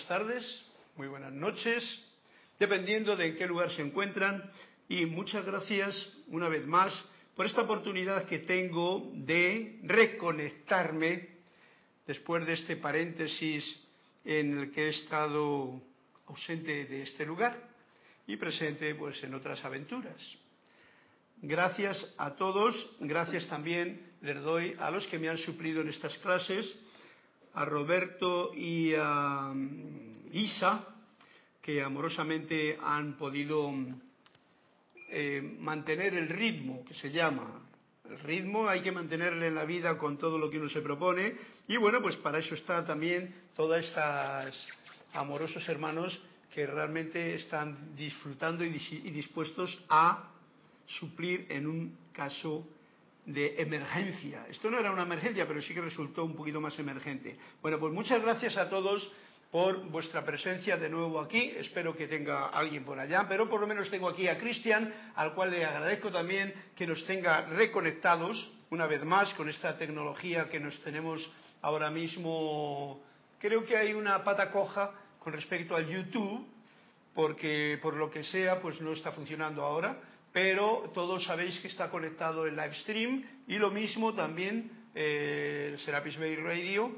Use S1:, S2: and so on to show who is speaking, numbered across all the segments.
S1: buenas tardes, muy buenas noches, dependiendo de en qué lugar se encuentran. Y muchas gracias una vez más por esta oportunidad que tengo de reconectarme después de este paréntesis en el que he estado ausente de este lugar y presente pues en otras aventuras. Gracias a todos, gracias también les doy a los que me han suplido en estas clases, a Roberto y a mm, Isa, que amorosamente han podido eh, mantener el ritmo, que se llama. El ritmo hay que mantenerle en la vida con todo lo que uno se propone. Y bueno, pues para eso está también todas estas amorosos hermanos que realmente están disfrutando y dispuestos a suplir en un caso de emergencia. Esto no era una emergencia, pero sí que resultó un poquito más emergente. Bueno, pues muchas gracias a todos por vuestra presencia de nuevo aquí. Espero que tenga alguien por allá, pero por lo menos tengo aquí a Cristian, al cual le agradezco también que nos tenga reconectados una vez más con esta tecnología que nos tenemos ahora mismo. Creo que hay una pata coja con respecto al YouTube, porque por lo que sea, pues no está funcionando ahora pero todos sabéis que está conectado el live stream y lo mismo también eh, el Serapis Bay Radio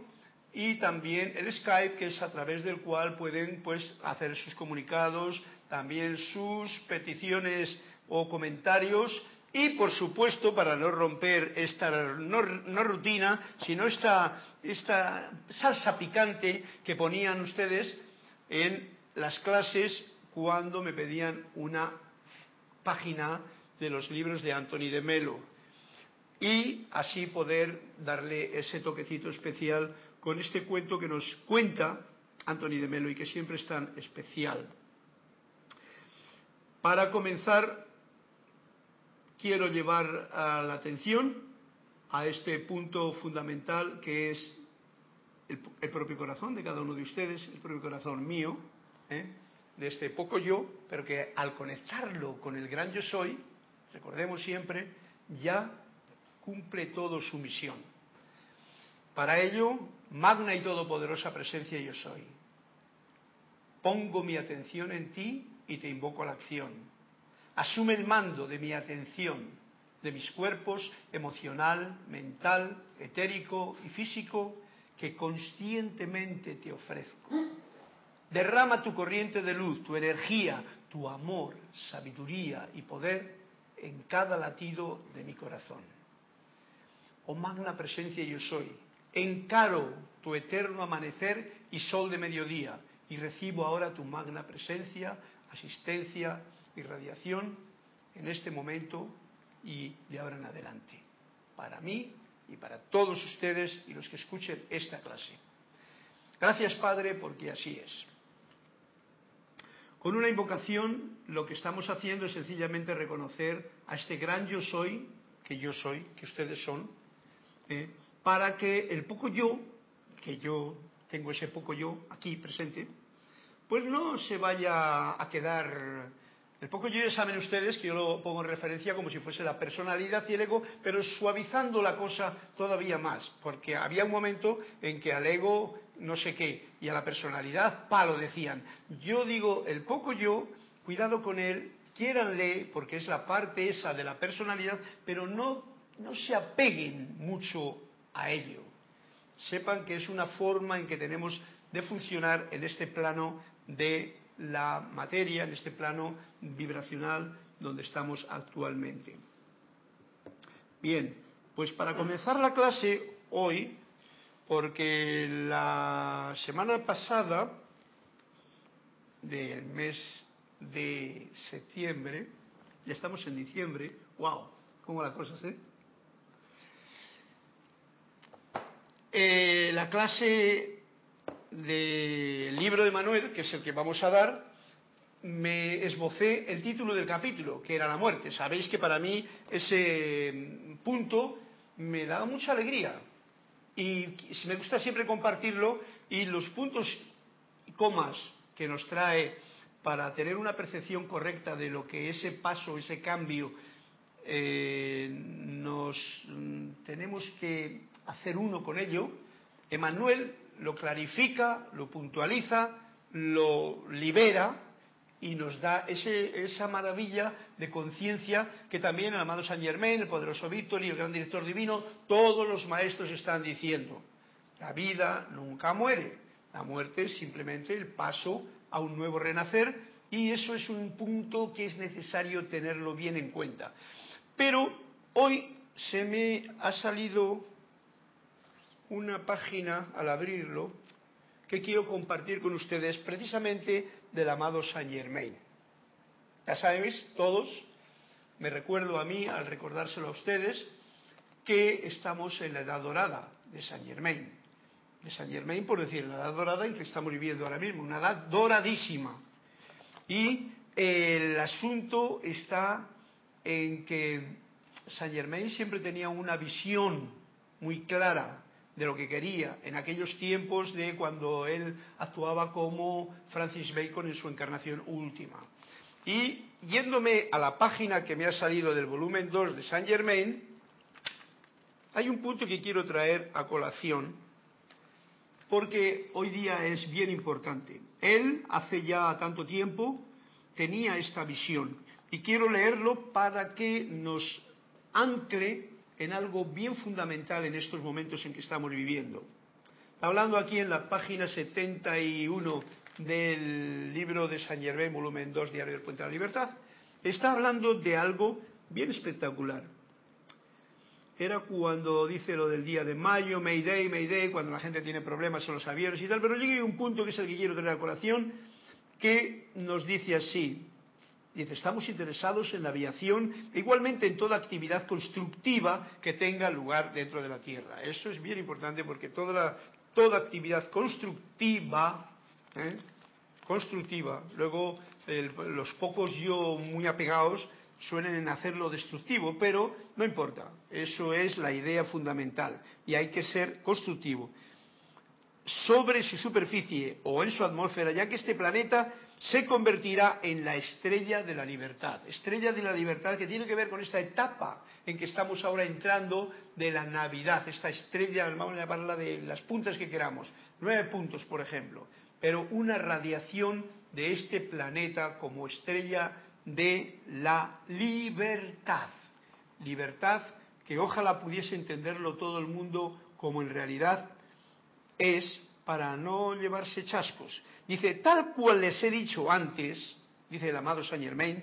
S1: y también el Skype que es a través del cual pueden pues hacer sus comunicados, también sus peticiones o comentarios. Y por supuesto para no romper esta no, no rutina sino esta, esta salsa picante que ponían ustedes en las clases cuando me pedían una página de los libros de Anthony de Melo y así poder darle ese toquecito especial con este cuento que nos cuenta Anthony de Melo y que siempre es tan especial. Para comenzar, quiero llevar a la atención a este punto fundamental que es el, propio corazón de cada uno de ustedes, el propio corazón mío, ¿eh? De este poco yo, pero que al conectarlo con el gran yo soy, recordemos siempre, ya cumple todo su misión. Para ello, magna y todopoderosa presencia yo soy. Pongo mi atención en ti y te invoco a la acción. Asume el mando de mi atención, de mis cuerpos emocional, mental, etérico y físico que conscientemente te ofrezco Derrama tu corriente de luz, tu energía, tu amor, sabiduría y poder en cada latido de mi corazón. Oh magna presencia yo soy, encaro tu eterno amanecer y sol de mediodía y recibo ahora tu magna presencia, asistencia y radiación en este momento y de ahora en adelante, para mí y para todos ustedes y los que escuchen esta clase. Gracias Padre porque así es. Con una invocación lo que estamos haciendo es sencillamente reconocer a este gran yo soy, que yo soy, que ustedes son, eh, para que el poco yo, que yo tengo ese poco yo aquí presente, pues no se vaya a quedar el poco yo ya saben ustedes que yo lo pongo en referencia como si fuese la personalidad y el ego, pero suavizando la cosa todavía más, porque había un momento en que al ego no sé qué y a la personalidad palo decían. Yo digo, el poco yo, cuidado con él, quiéranle, porque es la parte esa de la personalidad, pero no, no se apeguen mucho a ello. Sepan que es una forma en que tenemos de funcionar en este plano de la materia, en este plano vibracional donde estamos actualmente. Bien, pues para comenzar la clase hoy, porque la semana pasada del mes de septiembre, ya estamos en diciembre, wow, cómo la cosa, ¿eh? eh la clase del libro de Manuel, que es el que vamos a dar, me esbocé el título del capítulo, que era la muerte. Sabéis que para mí ese punto me da mucha alegría y me gusta siempre compartirlo y los puntos y comas que nos trae para tener una percepción correcta de lo que ese paso, ese cambio, eh, nos tenemos que hacer uno con ello. Emanuel lo clarifica, lo puntualiza, lo libera y nos da esa maravilla de conciencia que también el amado Saint Germain, el poderoso Víctor y el gran director divino, todos los maestros están diciendo. La vida nunca muere, la muerte es simplemente el paso a un nuevo renacer y eso es un punto que es necesario tenerlo bien en cuenta. Pero hoy se me ha salido una página al abrirlo que quiero compartir con ustedes precisamente del amado Saint Germain. Ya sabéis, todos, me recuerdo a mí al recordárselo a ustedes, que estamos en la edad dorada de Saint Germain. De Saint Germain, por decir, la edad dorada en que estamos viviendo ahora mismo, una edad doradísima. Y el asunto está en que Saint Germain siempre tenía una visión muy clara de lo que quería en aquellos tiempos de cuando él actuaba como Francis Bacon en su encarnación última. Y yéndome a la página que me ha salido del volumen 2 de Saint Germain, hay un punto que quiero traer a colación porque hoy día es bien importante. Él hace ya tanto tiempo tenía esta visión y quiero leerlo para que nos ancle en algo bien fundamental en estos momentos en que estamos viviendo. Hablando aquí en la página 71 del libro de San Germain, volumen 2, Diario del Puente de la Libertad, está hablando de algo bien espectacular. Era cuando dice lo del día de mayo, Mayday, Mayday, cuando la gente tiene problemas en los aviones y tal, pero llegué a un punto que es el que quiero tener a colación, que nos dice así, Dice, estamos interesados en la aviación e igualmente en toda actividad constructiva que tenga lugar dentro de la Tierra. Eso es bien importante porque toda, toda actividad constructiva, ¿eh? luego los pocos yo muy apegados suelen hacerlo destructivo, pero no importa, eso es la idea fundamental y hay que ser constructivo sobre su superficie o en su atmósfera, ya que este planeta se convertirá en la estrella de la libertad. Estrella de la libertad que tiene que ver con esta etapa en que estamos ahora entrando de la Navidad, esta estrella, vamos a llamarla de las puntas que queramos, nueve puntos, por ejemplo, pero una radiación de este planeta como estrella de la libertad. Libertad que ojalá pudiese entenderlo todo el mundo como en realidad es para no llevarse chascos. Dice, tal cual les he dicho antes, dice el amado Saint Germain,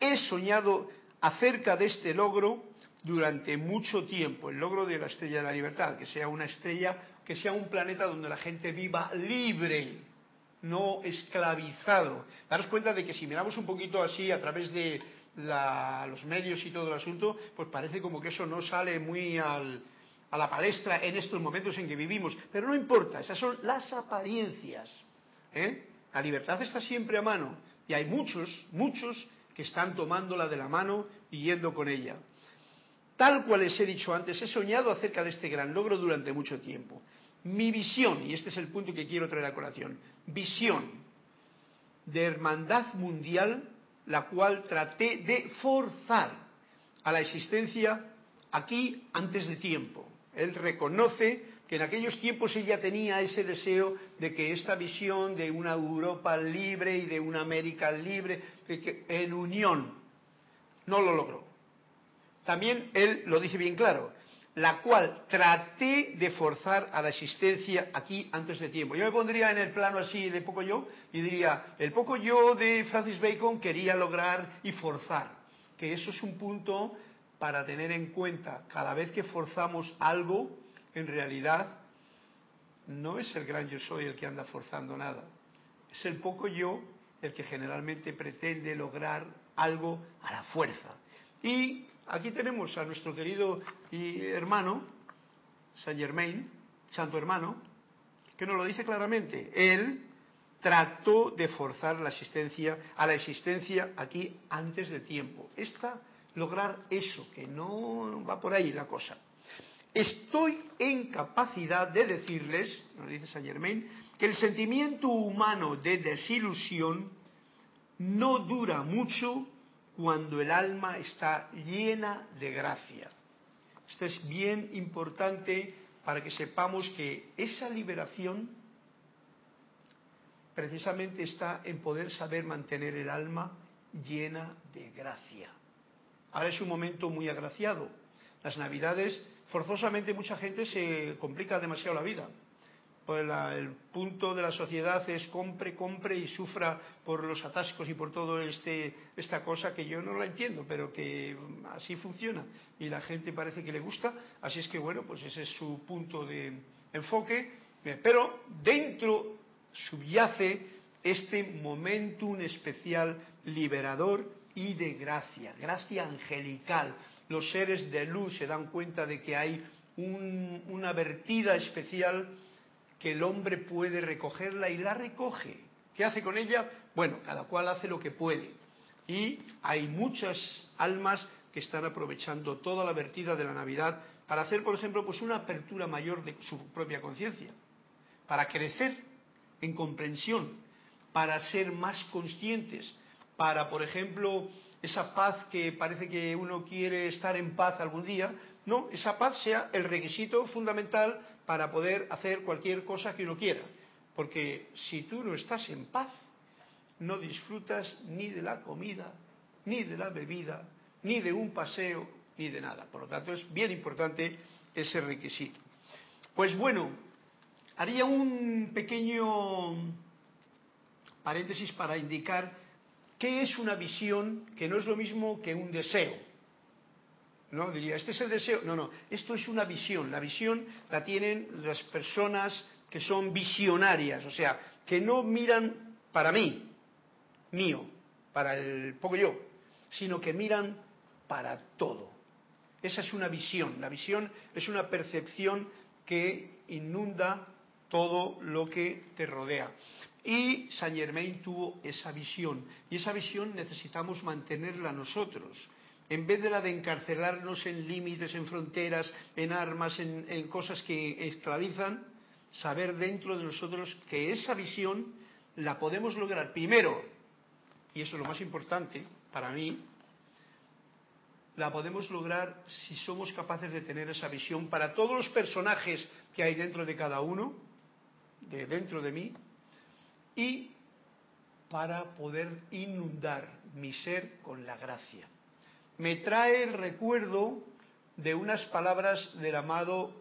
S1: he soñado acerca de este logro durante mucho tiempo, el logro de la estrella de la libertad, que sea una estrella, que sea un planeta donde la gente viva libre, no esclavizado. Daros cuenta de que si miramos un poquito así a través de los medios y todo el asunto, pues parece como que eso no sale muy al, a la palestra en estos momentos en que vivimos. Pero no importa, esas son las apariencias. ¿eh? La libertad está siempre a mano y hay muchos, muchos que están tomándola de la mano y yendo con ella. Tal cual les he dicho antes, he soñado acerca de este gran logro durante mucho tiempo. Mi visión, y este es el punto que quiero traer a colación, visión de hermandad mundial, la cual traté de forzar a la existencia aquí antes de tiempo. Él reconoce que en aquellos tiempos ella tenía ese deseo de que esta visión de una Europa libre y de una América libre, en unión, no lo logró. También él lo dice bien claro, la cual traté de forzar a la existencia aquí antes de tiempo. Yo me pondría en el plano así de poco yo y diría, el poco yo de Francis Bacon quería lograr y forzar, que eso es un punto para tener en cuenta cada vez que forzamos algo, en realidad no es el gran yo soy el que anda forzando nada. Es el poco yo el que generalmente pretende lograr algo a la fuerza. Y aquí tenemos a nuestro querido hermano, Saint Germain, santo hermano, que nos lo dice claramente. Él trató de forzar la existencia a la existencia aquí antes de tiempo. Esta lograr eso, que no va por ahí la cosa. Estoy en capacidad de decirles, nos dice Saint Germain, que el sentimiento humano de desilusión no dura mucho cuando el alma está llena de gracia. Esto es bien importante para que sepamos que esa liberación precisamente está en poder saber mantener el alma llena de gracia. Ahora es un momento muy agraciado. Las navidades, forzosamente mucha gente se complica demasiado la vida. Pues el punto de la sociedad es compre, compre y sufra por los atascos y por todo este esta cosa que yo no la entiendo, pero que así funciona y la gente parece que le gusta, así es que bueno, pues ese es su punto de enfoque, pero dentro subyace este momentum especial liberador y de gracia, gracia angelical. Los seres de luz se dan cuenta de que hay una vertida especial que el hombre puede recogerla y la recoge. ¿Qué hace con ella? Bueno, cada cual hace lo que puede. Y hay muchas almas que están aprovechando toda la vertida de la Navidad para hacer, por ejemplo, pues una apertura mayor de su propia conciencia, para crecer en comprensión, para ser más conscientes, para, por ejemplo, esa paz que parece que uno quiere estar en paz algún día, no, esa paz sea el requisito fundamental para poder hacer cualquier cosa que uno quiera. Porque si tú no estás en paz, no disfrutas ni de la comida, ni de la bebida, ni de un paseo, ni de nada. Por lo tanto, es bien importante ese requisito. Pues bueno, haría un pequeño paréntesis para indicar ¿Qué es una visión que no es lo mismo que un deseo? No diría, este es el deseo. No, no, esto es una visión. La visión la tienen las personas que son visionarias, o sea, que no miran para mí, mío, para el poco yo, sino que miran para todo. Esa es una visión. La visión es una percepción que inunda todo lo que te rodea. Y Saint Germain tuvo esa visión. Y esa visión necesitamos mantenerla nosotros. En vez de la de encarcelarnos en límites, en fronteras, en armas, en, en cosas que esclavizan, saber dentro de nosotros que esa visión la podemos lograr primero, y eso es lo más importante para mí, la podemos lograr si somos capaces de tener esa visión para todos los personajes que hay dentro de cada uno, de dentro de mí, y para poder inundar mi ser con la gracia. Me trae el recuerdo de unas palabras del amado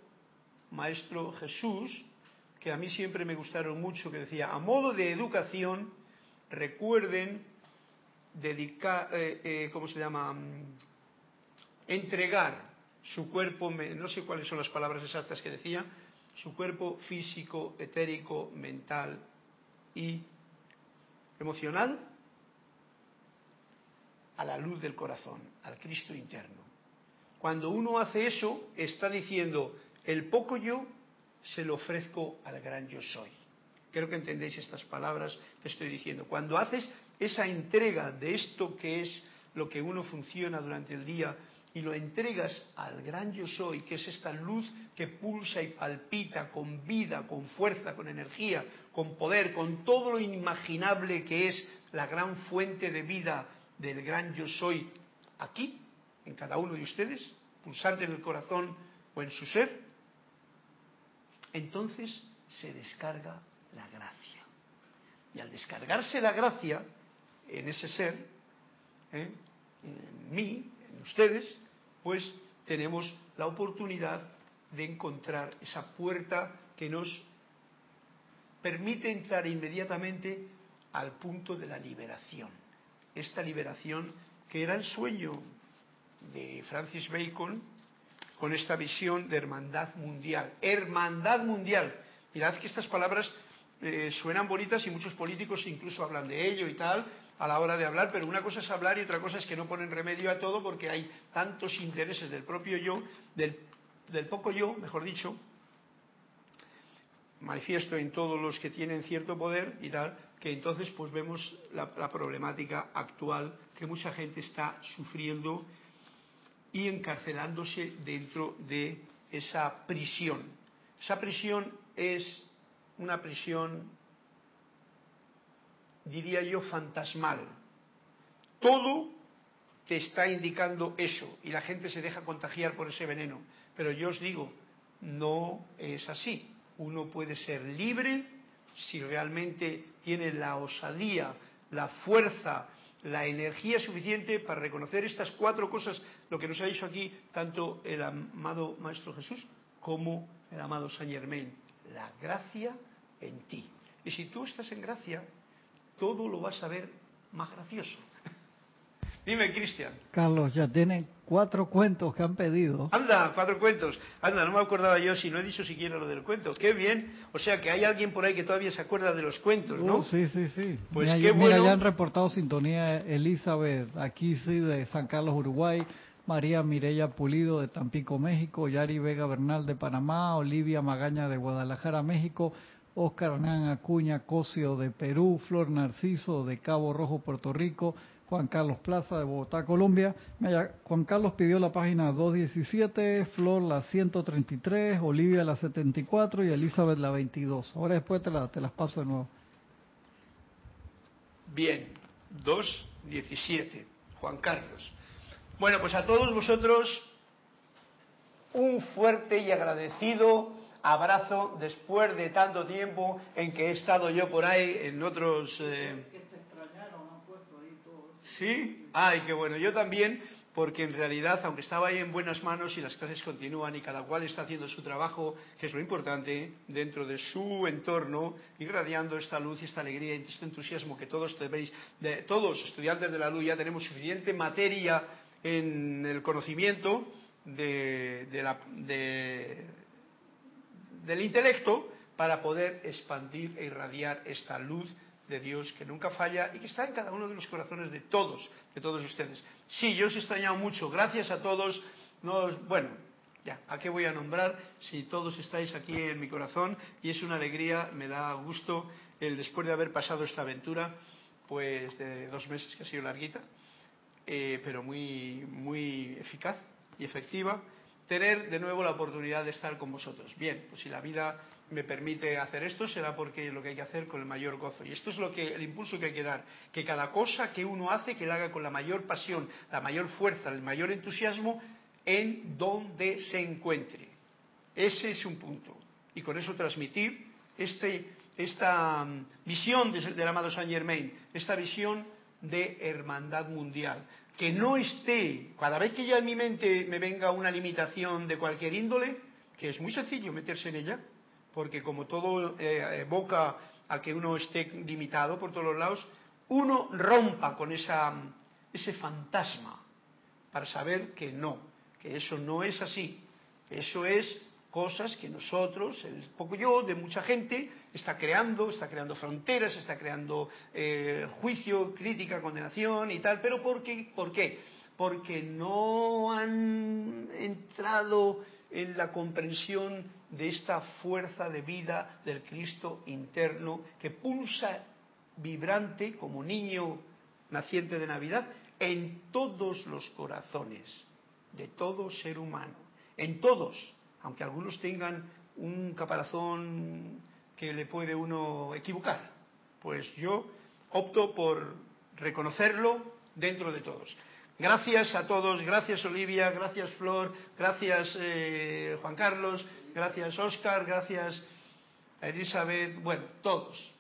S1: Maestro Jesús, que a mí siempre me gustaron mucho, que decía, a modo de educación, recuerden dedicar, eh, eh, ¿cómo se llama? Mm, entregar su cuerpo, no sé cuáles son las palabras exactas que decía, su cuerpo físico, etérico, mental, y emocional a la luz del corazón, al Cristo interno. Cuando uno hace eso, está diciendo, el poco yo se lo ofrezco al gran yo soy. Creo que entendéis estas palabras que estoy diciendo. Cuando haces esa entrega de esto que es lo que uno funciona durante el día y lo entregas al gran yo soy, que es esta luz que pulsa y palpita con vida, con fuerza, con energía, con poder, con todo lo inimaginable que es la gran fuente de vida del gran yo soy aquí, en cada uno de ustedes, pulsante en el corazón o en su ser, entonces se descarga la gracia. Y al descargarse la gracia en ese ser, ¿eh? en mí, en ustedes, pues tenemos la oportunidad de encontrar esa puerta que nos permite entrar inmediatamente al punto de la liberación. Esta liberación que era el sueño de Francis Bacon con esta visión de hermandad mundial. Hermandad mundial. Mirad que estas palabras eh, suenan bonitas y muchos políticos incluso hablan de ello y tal a la hora de hablar, pero una cosa es hablar y otra cosa es que no ponen remedio a todo porque hay tantos intereses del propio yo, del, poco yo, mejor dicho, manifiesto en todos los que tienen cierto poder y tal, que entonces pues vemos la, problemática actual que mucha gente está sufriendo y encarcelándose dentro de esa prisión. Esa prisión es una prisión, diría yo, fantasmal. Todo te está indicando eso y la gente se deja contagiar por ese veneno. Pero yo os digo, no es así. Uno puede ser libre si realmente tiene la osadía, la fuerza, la energía suficiente para reconocer estas cuatro cosas, lo que nos ha dicho aquí tanto el amado Maestro Jesús como el amado Saint Germain. La gracia en ti. Y si tú estás en gracia, todo lo vas a ver más gracioso. Dime, Cristian.
S2: Carlos, ya tienen cuatro cuentos que han pedido.
S1: Anda, cuatro cuentos. Anda, no me acordaba yo si no he dicho siquiera lo del cuento. Qué bien. O sea que hay alguien por ahí que todavía se acuerda de los cuentos, ¿no?
S2: Uh, sí, sí, sí.
S1: Pues
S2: mira,
S1: qué bueno.
S2: Ya han reportado sintonía Elizabeth, aquí sí, de San Carlos, Uruguay. María Mireya Pulido de Tampico, México. Yari Vega Bernal de Panamá. Olivia Magaña de Guadalajara, México. Oscar Hernán Acuña Cosio de Perú. Flor Narciso de Cabo Rojo, Puerto Rico. Juan Carlos Plaza de Bogotá, Colombia. Juan Carlos pidió la página 217, Flor la 133, Olivia la 74 y Elizabeth la 22. Ahora después te, te las paso de nuevo.
S1: Bien, 217, Juan Carlos. Bueno, pues a todos vosotros un fuerte y agradecido abrazo después de tanto tiempo en que he estado yo por ahí en otros... Eh, ¿Sí? Ay, qué bueno. Yo también, porque en realidad, aunque estaba ahí en buenas manos y las clases continúan y cada cual está haciendo su trabajo, que es lo importante, dentro de su entorno, irradiando esta luz y esta alegría y este entusiasmo que todos tenéis, de, todos estudiantes de la luz ya tenemos suficiente materia en el conocimiento de, de la, de, del intelecto para poder expandir e irradiar esta luz de Dios que nunca falla y que está en cada uno de los corazones de todos, de todos ustedes. Sí, yo os he extrañado mucho, gracias a todos. No, bueno, ya, ¿a qué voy a nombrar si todos estáis aquí en mi corazón? Y es una alegría, me da gusto el después de haber pasado esta aventura, pues de dos meses que ha sido larguita, eh, pero muy, muy eficaz y efectiva, tener de nuevo la oportunidad de estar con vosotros. Bien, pues si la vida me permite hacer esto será porque es lo que hay que hacer con el mayor gozo. Y esto es lo que el impulso que hay que dar, que cada cosa que uno hace que la haga con la mayor pasión, la mayor fuerza, el mayor entusiasmo en donde se encuentre. Ese es un punto. Y con eso transmitir este, esta mm, visión del amado Saint Germain, esta visión de hermandad mundial. Que no esté, cada vez que ya en mi mente me venga una limitación de cualquier índole, que es muy sencillo meterse en ella, porque como todo eh, evoca a que uno esté limitado por todos los lados, uno rompa con esa, ese fantasma para saber que no, que eso no es así, eso es cosas que nosotros, el poco yo de mucha gente, está creando, está creando fronteras, está creando eh, juicio, crítica, condenación y tal, pero ¿por qué? ¿Por qué? Porque no han entrado en la comprensión de esta fuerza de vida del Cristo interno que pulsa vibrante como niño naciente de Navidad en todos los corazones de todo ser humano, en todos, aunque algunos tengan un caparazón que le puede uno equivocar. Pues yo opto por reconocerlo dentro de todos. Gracias a todos, gracias Olivia, gracias Flor, gracias eh, Juan Carlos, gracias Oscar, gracias Elizabeth, bueno, todos.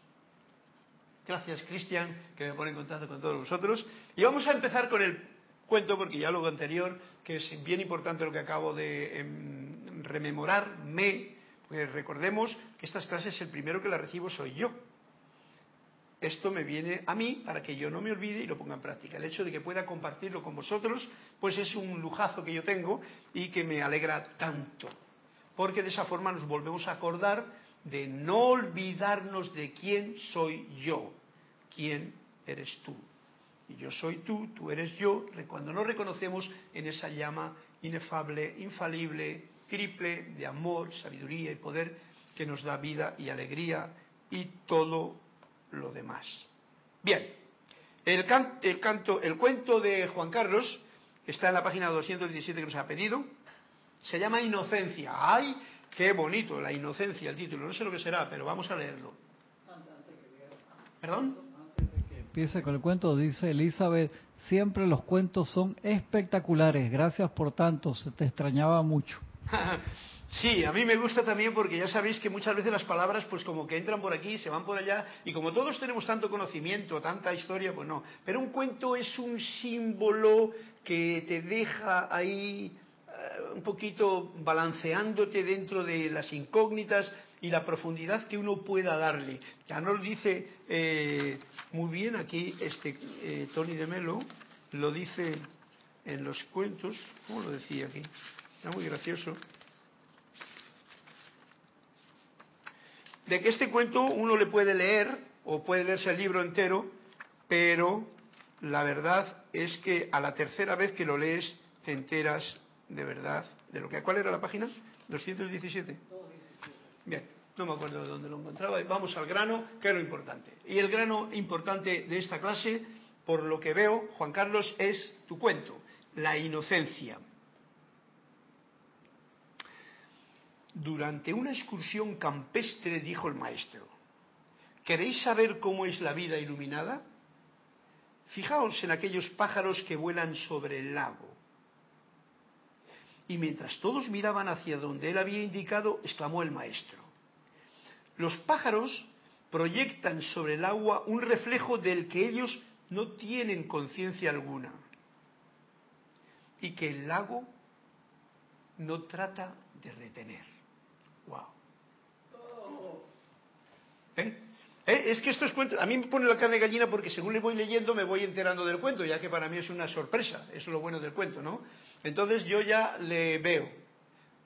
S1: Gracias Cristian, que me pone en contacto con todos vosotros. Y vamos a empezar con el cuento, porque ya lo anterior, que es bien importante lo que acabo de em, rememorarme, pues recordemos que estas clases el primero que las recibo soy yo esto me viene a mí para que yo no me olvide y lo ponga en práctica. El hecho de que pueda compartirlo con vosotros, pues es un lujazo que yo tengo y que me alegra tanto. Porque de esa forma nos volvemos a acordar de no olvidarnos de quién soy yo, quién eres tú. Y yo soy tú, tú eres yo, cuando nos reconocemos en esa llama inefable, infalible, triple de amor, sabiduría y poder que nos da vida y alegría y todo lo demás. Bien, el, el, canto, el cuento de Juan Carlos, está en la página 217 que nos ha pedido, se llama Inocencia. ¡Ay, qué bonito! La inocencia, el título. No sé lo que será, pero vamos a leerlo. ¿Perdón?
S2: Empiece con el cuento, dice Elizabeth, siempre los cuentos son espectaculares. Gracias por tanto, se te extrañaba mucho.
S1: Sí, a mí me gusta también porque ya sabéis que muchas veces las palabras pues como que entran por aquí, se van por allá y como todos tenemos tanto conocimiento, tanta historia, pues no. Pero un cuento es un símbolo que te deja ahí eh, un poquito balanceándote dentro de las incógnitas y la profundidad que uno pueda darle. Ya nos dice eh, muy bien aquí este eh, Tony de Melo, lo dice en los cuentos, ¿cómo lo decía aquí? Está muy gracioso. de que este cuento uno le puede leer o puede leerse el libro entero, pero la verdad es que a la tercera vez que lo lees te enteras de verdad de lo que... ¿Cuál era la página? 217. Bien, no me acuerdo de dónde lo encontraba. Vamos al grano, que es lo importante. Y el grano importante de esta clase, por lo que veo, Juan Carlos, es tu cuento, la inocencia. Durante una excursión campestre dijo el maestro, ¿queréis saber cómo es la vida iluminada? Fijaos en aquellos pájaros que vuelan sobre el lago. Y mientras todos miraban hacia donde él había indicado, exclamó el maestro, los pájaros proyectan sobre el agua un reflejo del que ellos no tienen conciencia alguna y que el lago no trata de retener. Wow. ¿Eh? ¿Eh? Es que estos cuentos, a mí me pone la carne de gallina porque según le voy leyendo me voy enterando del cuento, ya que para mí es una sorpresa, es lo bueno del cuento, ¿no? Entonces yo ya le veo,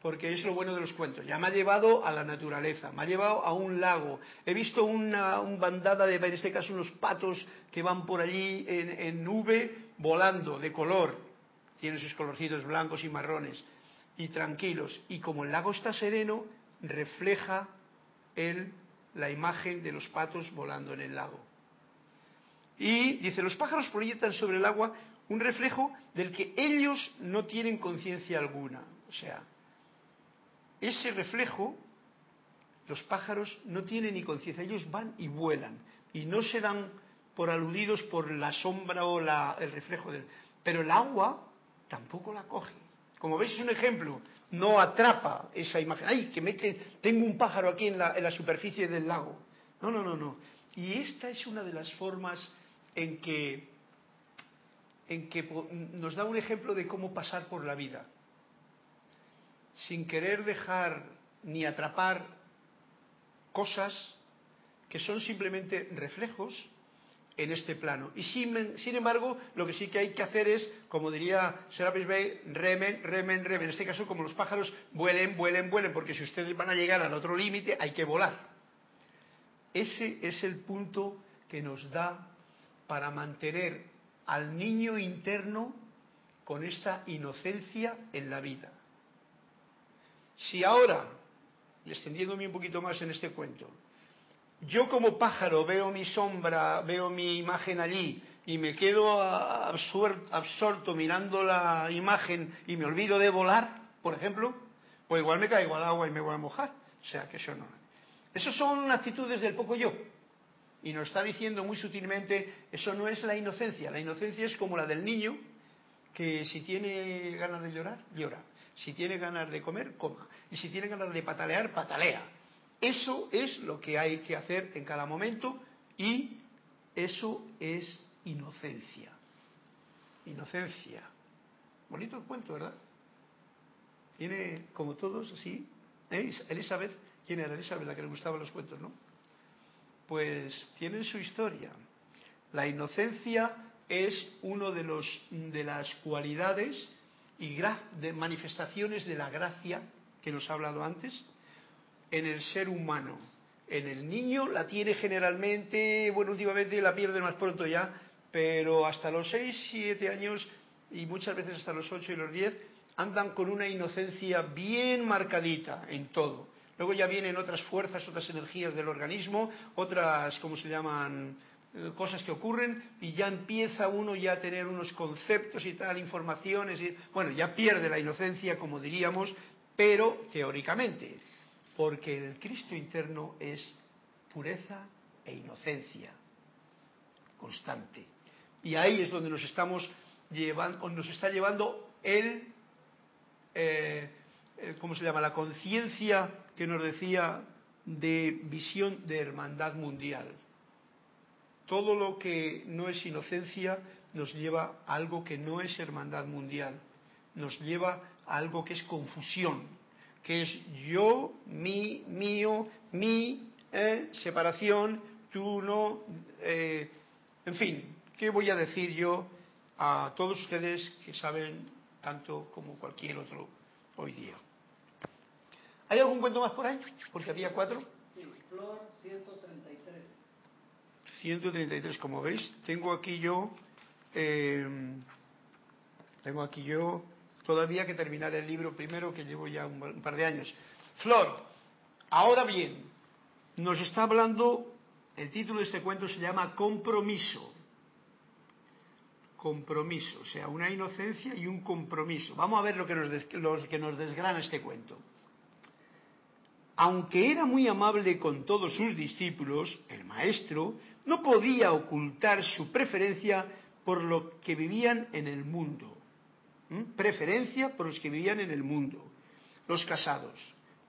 S1: porque es lo bueno de los cuentos. Ya me ha llevado a la naturaleza, me ha llevado a un lago. He visto una, bandada de, en este caso, unos patos que van por allí en, en nube volando de color. Tienen sus colorcitos blancos y marrones y tranquilos. Y como el lago está sereno, refleja él la imagen de los patos volando en el lago. Y dice, los pájaros proyectan sobre el agua un reflejo del que ellos no tienen conciencia alguna. O sea, ese reflejo, los pájaros no tienen ni conciencia, ellos van y vuelan y no se dan por aludidos por la sombra o el reflejo del... Pero el agua tampoco la coge. Como veis es un ejemplo, no atrapa esa imagen. ¡Ay, que me tengo un pájaro aquí en la, en la superficie del lago! No, no, no, no. Y esta es una de las formas en que, en que nos da un ejemplo de cómo pasar por la vida, sin querer dejar ni atrapar cosas que son simplemente reflejos en este plano. Y sin, embargo, lo que sí que hay que hacer es, como diría Serapis Bay, remen, remen, remen. En este caso, como los pájaros, vuelen, vuelen, vuelen, porque si ustedes van a llegar al otro límite, hay que volar. Ese es el punto que nos da para mantener al niño interno con esta inocencia en la vida. Si ahora, extendiéndome un poquito más en este cuento, yo como pájaro veo mi sombra, veo mi imagen allí y me quedo absorto mirando la imagen y me olvido de volar, por ejemplo, pues igual me caigo al agua y me voy a mojar. O sea que eso no. Esas son actitudes del poco yo. Y nos está diciendo muy sutilmente, eso no es la inocencia. La inocencia es como la del niño, que si tiene ganas de llorar, llora. Si tiene ganas de comer, coma. Y si tiene ganas de patalear, patalea. Eso es lo que hay que hacer en cada momento y eso es inocencia. Inocencia. Bonito el cuento, ¿verdad? Tiene, como todos, así. ¿Eh? Elizabeth, ¿quién era Elizabeth? La que le gustaban los cuentos, ¿no? Pues tienen su historia. La inocencia es uno de los de las cualidades y manifestaciones de la gracia que nos ha hablado antes en el ser humano. En el niño la tiene generalmente, bueno, últimamente la pierde más pronto ya, pero hasta los 6, 7 años y muchas veces hasta los 8 y los 10 andan con una inocencia bien marcadita en todo. Luego ya vienen otras fuerzas, otras energías del organismo, otras, ¿cómo se llaman? Eh, cosas que ocurren y ya empieza uno ya a tener unos conceptos y tal, informaciones, y, bueno, ya pierde la inocencia, como diríamos, pero teóricamente porque el Cristo interno es pureza e inocencia constante. Y ahí es donde nos estamos llevando, nos está llevando el, eh, eh, ¿cómo se llama? La conciencia que nos decía de visión de hermandad mundial. Todo lo que no es inocencia nos lleva a algo que no es hermandad mundial, nos lleva a algo que es confusión, que es yo, mi, mío, mi, eh, separación, tú no, eh, en fin, ¿qué voy a decir yo a todos ustedes que saben tanto como cualquier otro hoy día? ¿Hay algún cuento más por ahí? Porque había cuatro.
S2: Sí, Flor 133.
S1: 133, como veis, tengo aquí yo, eh, tengo aquí yo todavía que terminar el libro primero, que llevo ya un par de años. Flor, ahora bien, nos está hablando, el título de este cuento se llama Compromiso. Compromiso, o sea, una inocencia y un compromiso. Vamos a ver lo que nos, que nos desgrana este cuento. Aunque era muy amable con todos sus discípulos, el maestro no podía ocultar su preferencia por lo que vivían en el mundo. Preferencia por los que vivían en el mundo. Los casados,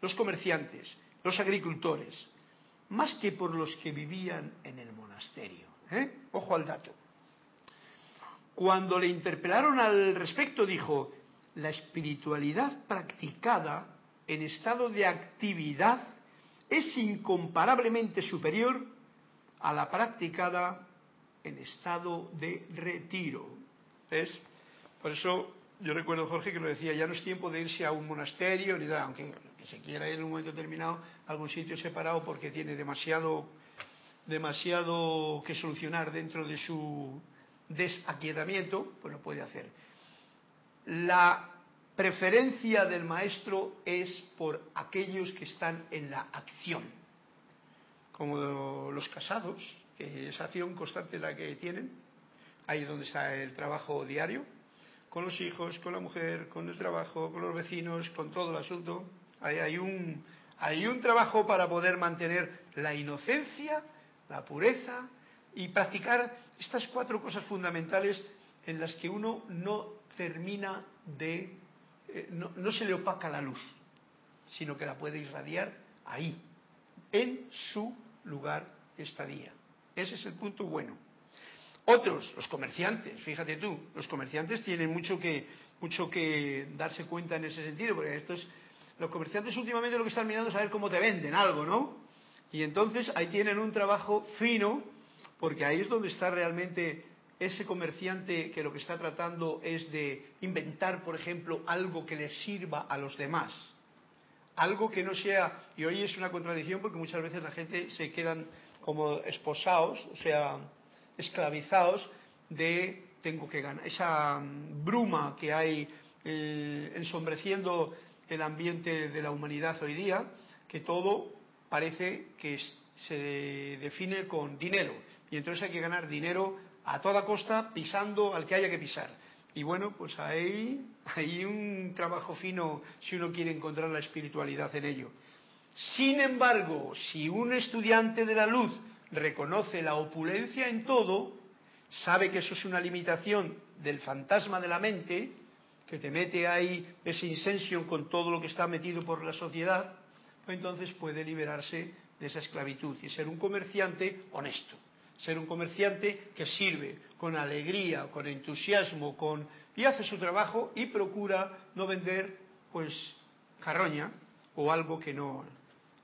S1: los comerciantes, los agricultores, más que por los que vivían en el monasterio. ¿eh? Ojo al dato. Cuando le interpelaron al respecto, dijo, la espiritualidad practicada en estado de actividad es incomparablemente superior a la practicada en estado de retiro. Por eso yo recuerdo, Jorge, que lo decía, ya no es tiempo de irse a un monasterio, ni nada, aunque se quiera ir en un momento determinado a algún sitio separado porque tiene demasiado, demasiado que solucionar dentro de su desaquietamiento, pues lo puede hacer. La preferencia del maestro es por aquellos que están en la acción, como los casados, que es acción constante la que tienen, ahí es donde está el trabajo diario, con los hijos, con la mujer, con el trabajo, con los vecinos, con todo el asunto. hay, un, trabajo para poder mantener la inocencia, la pureza y practicar estas cuatro cosas fundamentales en las que uno no termina de, eh, no, no se le opaca la luz, sino que la puede irradiar ahí, en su lugar estadía. Ese es el punto bueno. Otros, los comerciantes, fíjate tú, los comerciantes tienen mucho que, mucho que darse cuenta en ese sentido, porque estos, los comerciantes últimamente lo que están mirando es saber cómo te venden algo, ¿no? Y entonces ahí tienen un trabajo fino, porque ahí es donde está realmente ese comerciante que lo que está tratando es de inventar, por ejemplo, algo que le sirva a los demás. Algo que no sea, y hoy es una contradicción porque muchas veces la gente se quedan como esposados, o sea, esclavizados de tengo que ganar. Esa mm, bruma que hay eh, ensombreciendo el ambiente de la humanidad hoy día, que todo parece que se define con dinero. Y entonces hay que ganar dinero a toda costa pisando al que haya que pisar. Y bueno, pues hay, hay un trabajo fino si uno quiere encontrar la espiritualidad en ello. Sin embargo, si un estudiante de la luz reconoce la opulencia en todo, sabe que eso es una limitación del fantasma de la mente, que te mete ahí ese incension con todo lo que está metido por la sociedad, pues entonces puede liberarse de esa esclavitud y ser un comerciante honesto, ser un comerciante que sirve con alegría, con entusiasmo, con y hace su trabajo y procura no vender pues carroña o algo que no.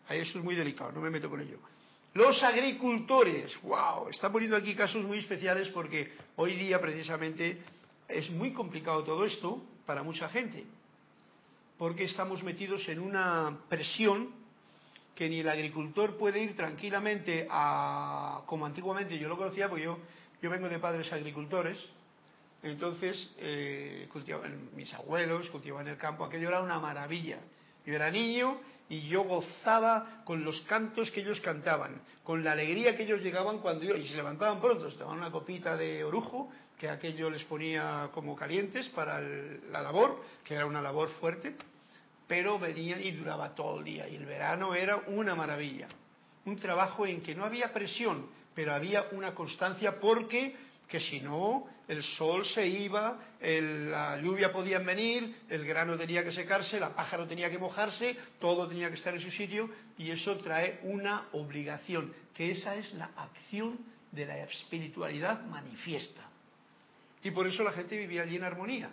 S1: Eso es muy delicado, no me meto con ello. Los agricultores, wow, está poniendo aquí casos muy especiales porque hoy día precisamente es muy complicado todo esto para mucha gente, porque estamos metidos en una presión que ni el agricultor puede ir tranquilamente a, como antiguamente yo lo conocía, porque yo, yo vengo de padres agricultores, entonces eh, cultivaban, mis abuelos cultivaban el campo, aquello era una maravilla. Yo era niño y yo gozaba con los cantos que ellos cantaban, con la alegría que ellos llegaban cuando yo, y se levantaban pronto, se tomaban una copita de orujo, que aquello les ponía como calientes para la labor, que era una labor fuerte, pero venían y duraba todo el día, y el verano era una maravilla, un trabajo en que no había presión, pero había una constancia porque que si no el sol se iba, la lluvia podía venir, el grano tenía que secarse, la pájaro tenía que mojarse, todo tenía que estar en su sitio y eso trae una obligación, que esa es la acción de la espiritualidad manifiesta. Y por eso la gente vivía allí en armonía,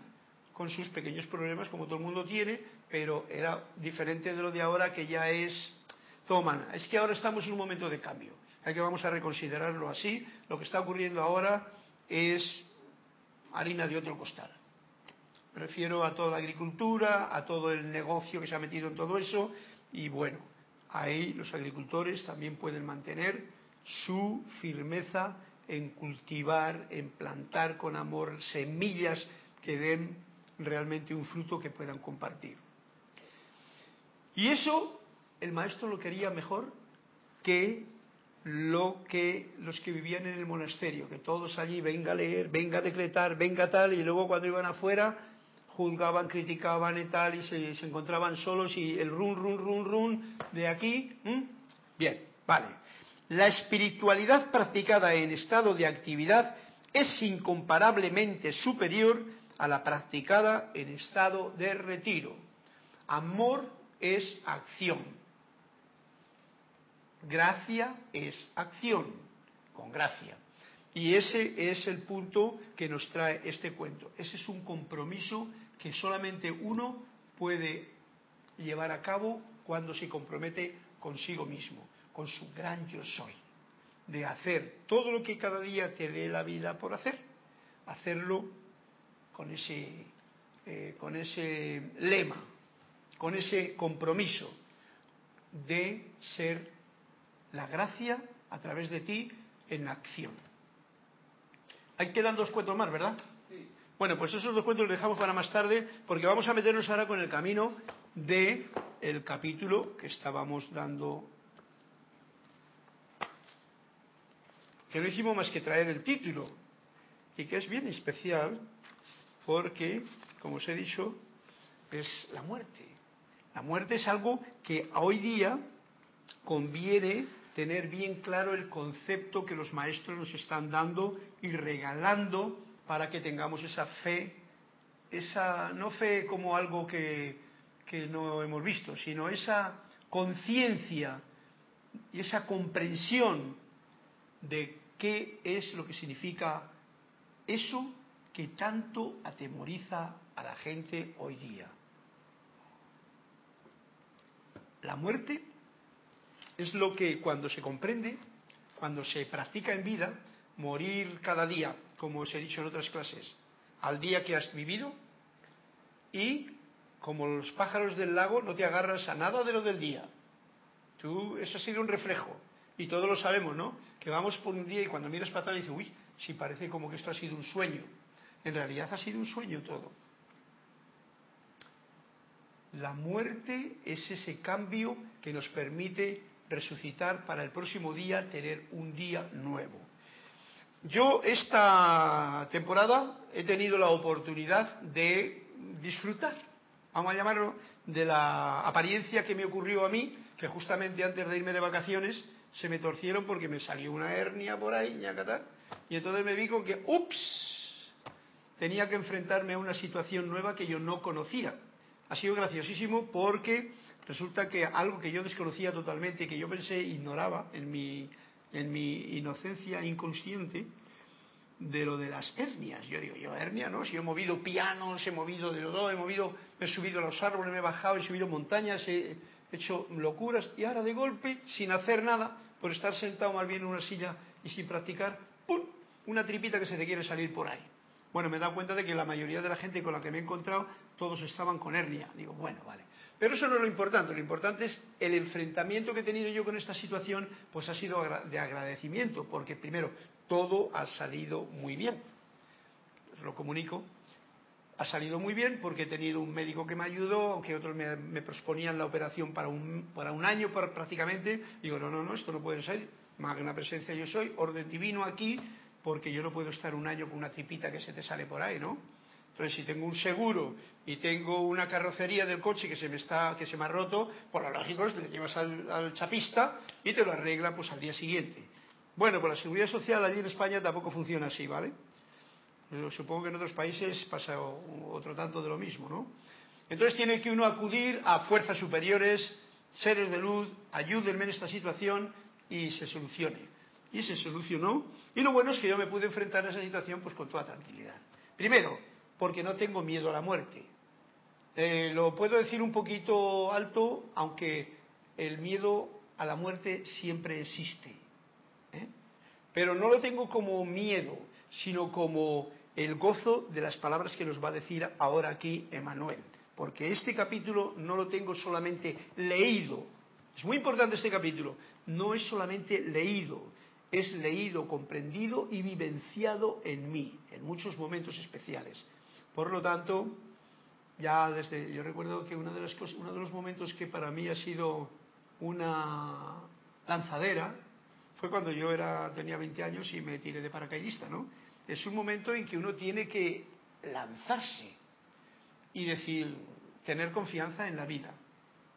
S1: con sus pequeños problemas como todo el mundo tiene, pero era diferente de lo de ahora que ya es toman. Es que ahora estamos en un momento de cambio. Hay que vamos a reconsiderarlo así. Lo que está ocurriendo ahora es harina de otro costal. Me refiero a toda la agricultura, a todo el negocio que se ha metido en todo eso y bueno, ahí los agricultores también pueden mantener su firmeza en cultivar, en plantar con amor semillas que den realmente un fruto que puedan compartir. Y eso el maestro lo quería mejor que lo que los que vivían en el monasterio, que todos allí venga a leer, venga a decretar, venga tal, y luego cuando iban afuera juzgaban, criticaban y tal, y se, encontraban solos y el run, run, run, run de aquí. Bien, vale. La espiritualidad practicada en estado de actividad es incomparablemente superior a la practicada en estado de retiro. Amor es acción. Gracia es acción, con gracia. Y ese es el punto que nos trae este cuento. Ese es un compromiso que solamente uno puede llevar a cabo cuando se compromete consigo mismo, con su gran yo soy, de hacer todo lo que cada día te dé la vida por hacer, hacerlo con ese, eh, con ese lema, con ese compromiso de ser la gracia a través de ti en la acción. Ahí quedan dos cuentos más, ¿verdad? Sí. Bueno, pues esos dos cuentos los dejamos para más tarde porque vamos a meternos ahora con el camino de el capítulo que estábamos dando que no hicimos más que traer el título y que es bien especial porque, como os he dicho, es la muerte. La muerte es algo que hoy día conviene tener bien claro el concepto que los maestros nos están dando y regalando para que tengamos esa fe, esa no fe como algo que, que no hemos visto, sino esa conciencia y esa comprensión de qué es lo que significa eso que tanto atemoriza a la gente hoy día. La muerte es lo que cuando se comprende, cuando se practica en vida, morir cada día, como os he dicho en otras clases, al día que has vivido y como los pájaros del lago no te agarras a nada de lo del día. Tú, eso ha sido un reflejo y todos lo sabemos, ¿no? Que vamos por un día y cuando miras para atrás dices, uy, si parece como que esto ha sido un sueño. En realidad ha sido un sueño todo. La muerte es ese cambio que nos permite resucitar para el próximo día tener un día nuevo. Yo esta temporada he tenido la oportunidad de disfrutar, vamos a llamarlo, de la apariencia que me ocurrió a mí, que justamente antes de irme de vacaciones se me torcieron porque me salió una hernia por ahí, y entonces me vi con que, ups, tenía que enfrentarme a una situación nueva que yo no conocía. Ha sido graciosísimo porque resulta que algo que yo desconocía totalmente, que yo pensé ignoraba en mi, en mi inocencia inconsciente, de lo de las hernias. Yo digo, yo hernia, ¿no? Si he movido pianos, he movido de todo, he movido, he subido a los árboles, me he bajado, he subido montañas, he hecho locuras y ahora de golpe, sin hacer nada, por estar sentado más bien en una silla y sin practicar, ¡pum! Una tripita que se te quiere salir por ahí. Bueno, me he dado cuenta de que la mayoría de la gente con la que me he encontrado, todos estaban con hernia. Digo, bueno, vale. Pero eso no es lo importante, lo importante es el enfrentamiento que he tenido yo con esta situación, pues ha sido de agradecimiento, porque primero, todo ha salido muy bien. Lo comunico, ha salido muy bien porque he tenido un médico que me ayudó, aunque otros me, me prosponían la operación para un, para un año prácticamente. Digo, no, no, no, esto no puede ser. Magna presencia yo soy, orden divino aquí, porque yo no puedo estar un año con una tripita que se te sale por ahí, ¿no? Entonces, si tengo un seguro y tengo una carrocería del coche que se me está, que se me ha roto, por lo lógico es que le llevas al, chapista y te lo arregla pues al día siguiente. Bueno, pues la seguridad social allí en España tampoco funciona así, ¿vale? supongo que en otros países pasa otro tanto de lo mismo, ¿no? Entonces tiene que uno acudir a fuerzas superiores, seres de luz, ayúdenme en esta situación y se solucione. Y se solucionó. Y lo bueno es que yo me pude enfrentar a esa situación pues con toda tranquilidad. Primero, porque no tengo miedo a la muerte. Eh, lo puedo decir un poquito alto, aunque el miedo a la muerte siempre existe. ¿eh? Pero no lo tengo como miedo, sino como el gozo de las palabras que nos va a decir ahora aquí Emanuel. Porque este capítulo no lo tengo solamente leído. Es muy importante este capítulo. No es solamente leído, es leído, comprendido y vivenciado en mí, en muchos momentos especiales. Por lo tanto, ya desde, yo recuerdo que uno de los momentos que para mí ha sido una lanzadera fue cuando yo era, tenía 20 años y me tiré de paracaidista, ¿no? Es un momento en que uno tiene que lanzarse y decir, tener confianza en la vida,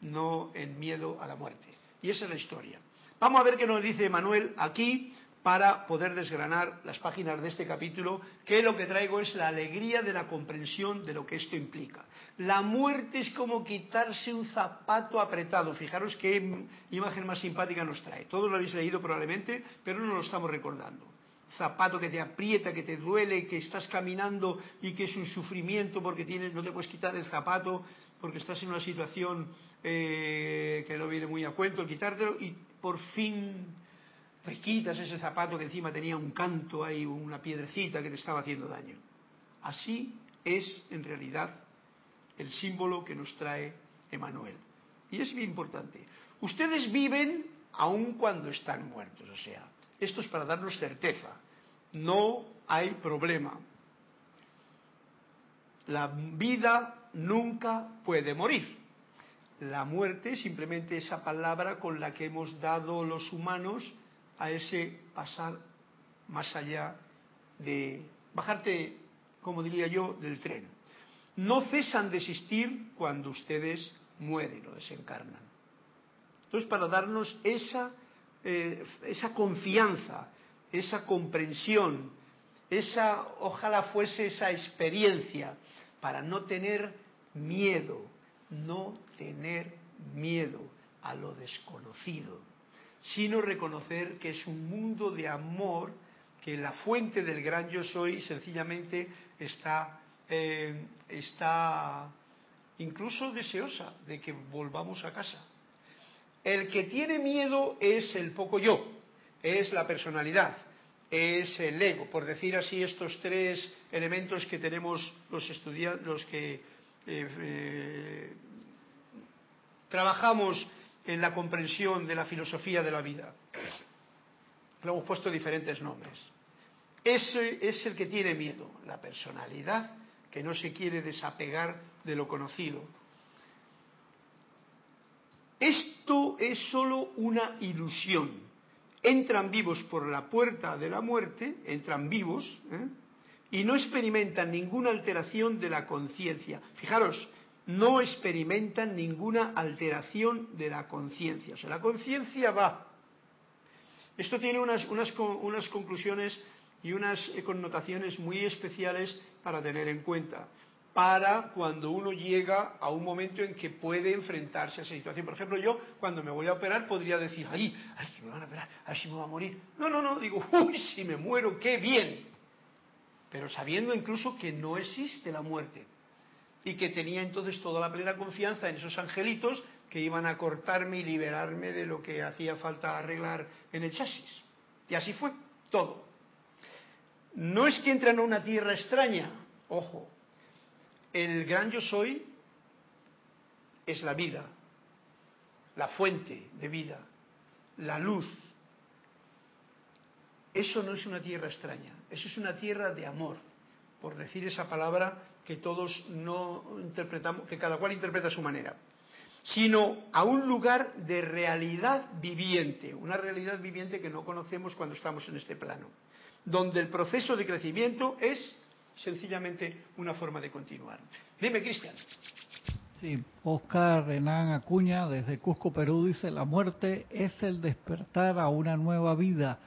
S1: no en miedo a la muerte. Y esa es la historia. Vamos a ver qué nos dice Manuel aquí para poder desgranar las páginas de este capítulo, que lo que traigo es la alegría de la comprensión de lo que esto implica. La muerte es como quitarse un zapato apretado. Fijaros qué imagen más simpática nos trae. Todos lo habéis leído probablemente, pero no lo estamos recordando. Zapato que te aprieta, que te duele, que estás caminando y que es un sufrimiento porque tienes, no te puedes quitar el zapato porque estás en una situación eh, que no viene muy a cuento el quitártelo y por fin te quitas ese zapato que encima tenía un canto ahí, una piedrecita que te estaba haciendo daño. Así es en realidad el símbolo que nos trae Emanuel. Y es muy importante. Ustedes viven aun cuando están muertos, o sea, esto es para darnos certeza. No hay problema. La vida nunca puede morir. La muerte simplemente esa palabra con la que hemos dado los humanos a ese pasar más allá de bajarte, como diría yo, del tren. No cesan de existir cuando ustedes mueren o desencarnan. Entonces, para darnos esa, eh, esa confianza, esa comprensión, esa, ojalá fuese esa experiencia, para no tener miedo, no tener miedo a lo desconocido, sino reconocer que es un mundo de amor, que la fuente del gran yo soy sencillamente está, eh, está incluso deseosa de que volvamos a casa. El que tiene miedo es el poco yo, es la personalidad, es el ego, por decir así estos tres elementos que tenemos los estudiantes, los que eh, eh, trabajamos en la comprensión de la filosofía de la vida. Le hemos puesto diferentes nombres. Ese es el que tiene miedo, la personalidad que no se quiere desapegar de lo conocido. Esto es solo una ilusión. Entran vivos por la puerta de la muerte, entran vivos, ¿eh? y no experimentan ninguna alteración de la conciencia. Fijaros, no experimentan ninguna alteración de la conciencia. O sea, la conciencia va. Esto tiene unas, unas, unas conclusiones y unas connotaciones muy especiales para tener en cuenta para cuando uno llega a un momento en que puede enfrentarse a esa situación. Por ejemplo, yo cuando me voy a operar podría decir, ay, ay, si me van a operar, ay, si me va a morir. No, no, no, digo, uy, si me muero, qué bien. Pero sabiendo incluso que no existe la muerte y que tenía entonces toda la plena confianza en esos angelitos que iban a cortarme y liberarme de lo que hacía falta arreglar en el chasis. Y así fue, todo. No es que entran a una tierra extraña, ojo, el gran yo soy es la vida, la fuente de vida, la luz. Eso no es una tierra extraña, eso es una tierra de amor, por decir esa palabra que todos no interpretamos, que cada cual interpreta a su manera, sino a un lugar de realidad viviente, una realidad viviente que no conocemos cuando estamos en este plano, donde el proceso de crecimiento es sencillamente una forma de continuar. Dime, Cristian.
S2: Sí, Oscar Renan Acuña desde Cusco, Perú dice, la muerte es el despertar a una nueva vida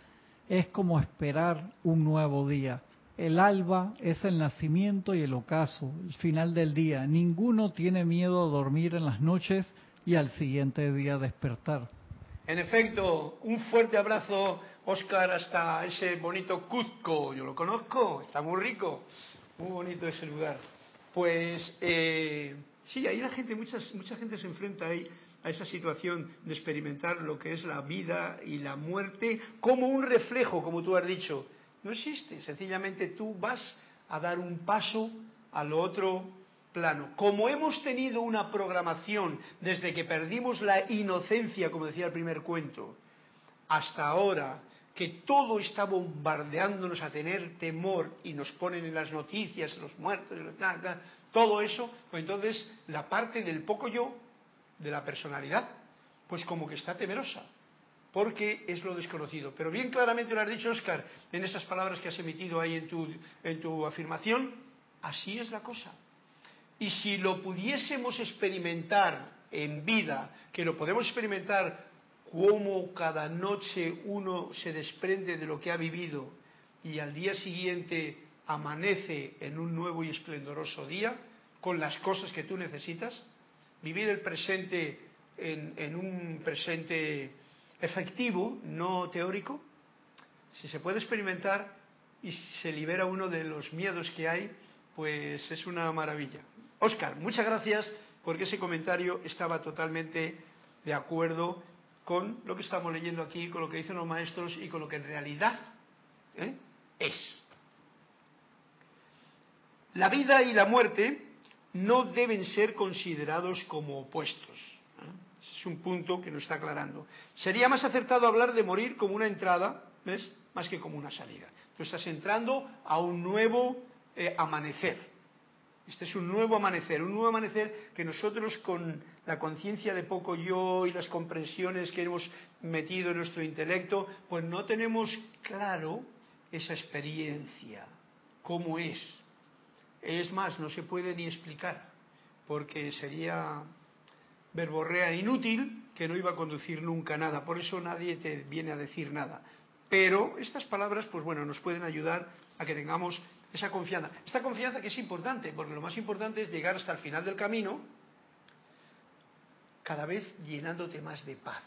S2: es como esperar un nuevo día. El alba es el nacimiento y el ocaso, el final del día. Ninguno tiene miedo a dormir en las noches y al siguiente día despertar.
S1: En efecto, un fuerte abrazo, Oscar, hasta ese bonito Cuzco. Yo lo conozco, está muy rico, muy bonito ese lugar. Pues eh, sí, ahí la gente, muchas, mucha gente se enfrenta ahí a esa situación de experimentar lo que es la vida y la muerte como un reflejo, como tú has dicho. No existe, sencillamente tú vas a dar un paso al otro plano. Como hemos tenido una programación desde que perdimos la inocencia, como decía el primer cuento, hasta ahora, que todo está bombardeándonos a tener temor y nos ponen en las noticias los muertos, todo eso, pues entonces la parte del poco yo de la personalidad, pues como que está temerosa, porque es lo desconocido. Pero bien claramente lo has dicho, Oscar, en esas palabras que has emitido ahí en tu, en tu afirmación, así es la cosa. Y si lo pudiésemos experimentar en vida, que lo podemos experimentar como cada noche uno se desprende de lo que ha vivido y al día siguiente amanece en un nuevo y esplendoroso día, con las cosas que tú necesitas, vivir el presente en, un presente efectivo, no teórico, si se puede experimentar y se libera uno de los miedos que hay, pues es una maravilla. Oscar, muchas gracias porque ese comentario estaba totalmente de acuerdo con lo que estamos leyendo aquí, con lo que dicen los maestros y con lo que en realidad ¿eh? es. La vida y la muerte no deben ser considerados como opuestos. Es un punto que nos está aclarando. Sería más acertado hablar de morir como una entrada, ¿ves? Más que como una salida. Tú estás entrando a un nuevo eh, amanecer. Este es un nuevo amanecer, un nuevo amanecer que nosotros con la conciencia de poco yo y las comprensiones que hemos metido en nuestro intelecto, pues no tenemos claro esa experiencia, cómo es, es más, no se puede ni explicar, porque sería verborrea inútil que no iba a conducir nunca nada. Por eso nadie te viene a decir nada. Pero estas palabras, pues bueno, nos pueden ayudar a que tengamos esa confianza. Esta confianza que es importante, porque lo más importante es llegar hasta el final del camino, cada vez llenándote más de paz.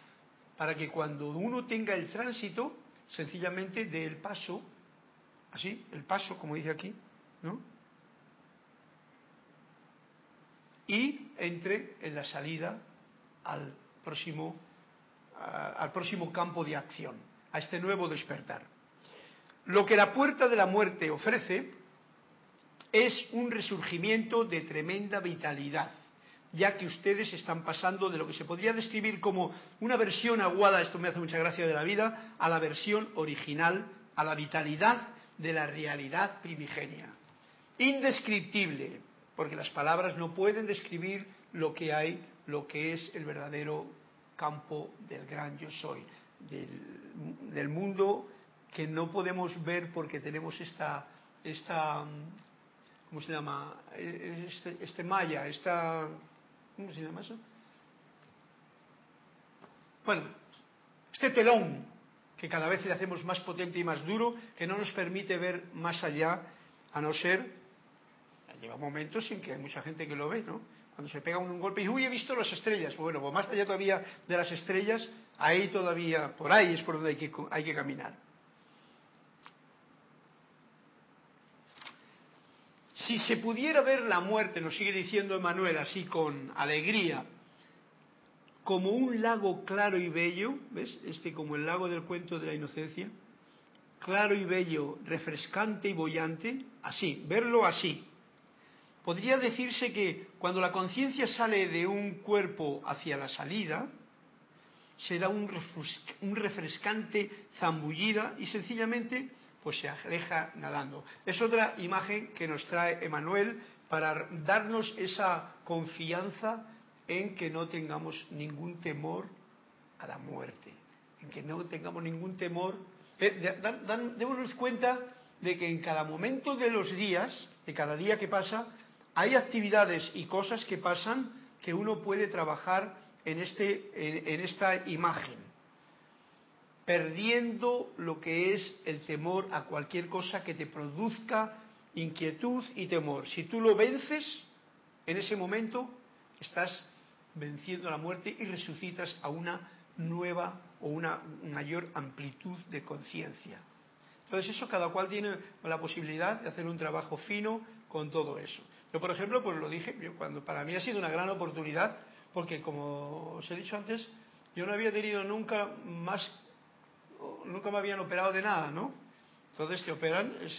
S1: Para que cuando uno tenga el tránsito, sencillamente dé el paso, así, el paso, como dice aquí, ¿no? Y entre en la salida al próximo, al próximo campo de acción, a este nuevo despertar. Lo que la puerta de la muerte ofrece es un resurgimiento de tremenda vitalidad, ya que ustedes están pasando de lo que se podría describir como una versión aguada, esto me hace mucha gracia de la vida, a la versión original, a la vitalidad de la realidad primigenia. Indescriptible, porque las palabras no pueden describir lo que hay, lo que es el verdadero campo del gran yo soy, del, mundo que no podemos ver porque tenemos esta, esta ¿cómo se llama? Este, este malla, esta, ¿cómo se llama eso? Bueno, este telón que cada vez le hacemos más potente y más duro, que no nos permite ver más allá, a no ser Lleva momentos en que hay mucha gente que lo ve, ¿no? Cuando se pega un golpe y uy, he visto las estrellas. Bueno, pues más allá todavía de las estrellas, ahí todavía, por ahí es por donde hay que, hay que caminar. Si se pudiera ver la muerte, nos sigue diciendo Emanuel así con alegría, como un lago claro y bello, ¿ves? Este como el lago del cuento de la inocencia, claro y bello, refrescante y bollante, así, verlo así, podría decirse que cuando la conciencia sale de un cuerpo hacia la salida, se da un, refrescante zambullida y sencillamente pues se aleja nadando. Es otra imagen que nos trae Emanuel para darnos esa confianza en que no tengamos ningún temor a la muerte, en que no tengamos ningún temor. Eh, démonos cuenta de que en cada momento de los días, de cada día que pasa, hay actividades y cosas que pasan que uno puede trabajar en, este, en, esta imagen. perdiendo lo que es el temor a cualquier cosa que te produzca inquietud y temor. Si tú lo vences, en ese momento estás venciendo la muerte y resucitas a una nueva o una mayor amplitud de conciencia. Entonces eso cada cual tiene la posibilidad de hacer un trabajo fino con todo eso. Yo, por ejemplo, pues lo dije, cuando para mí ha sido una gran oportunidad, porque como os he dicho antes, yo no había tenido nunca más, nunca me habían operado de nada, ¿no? Entonces te operan, es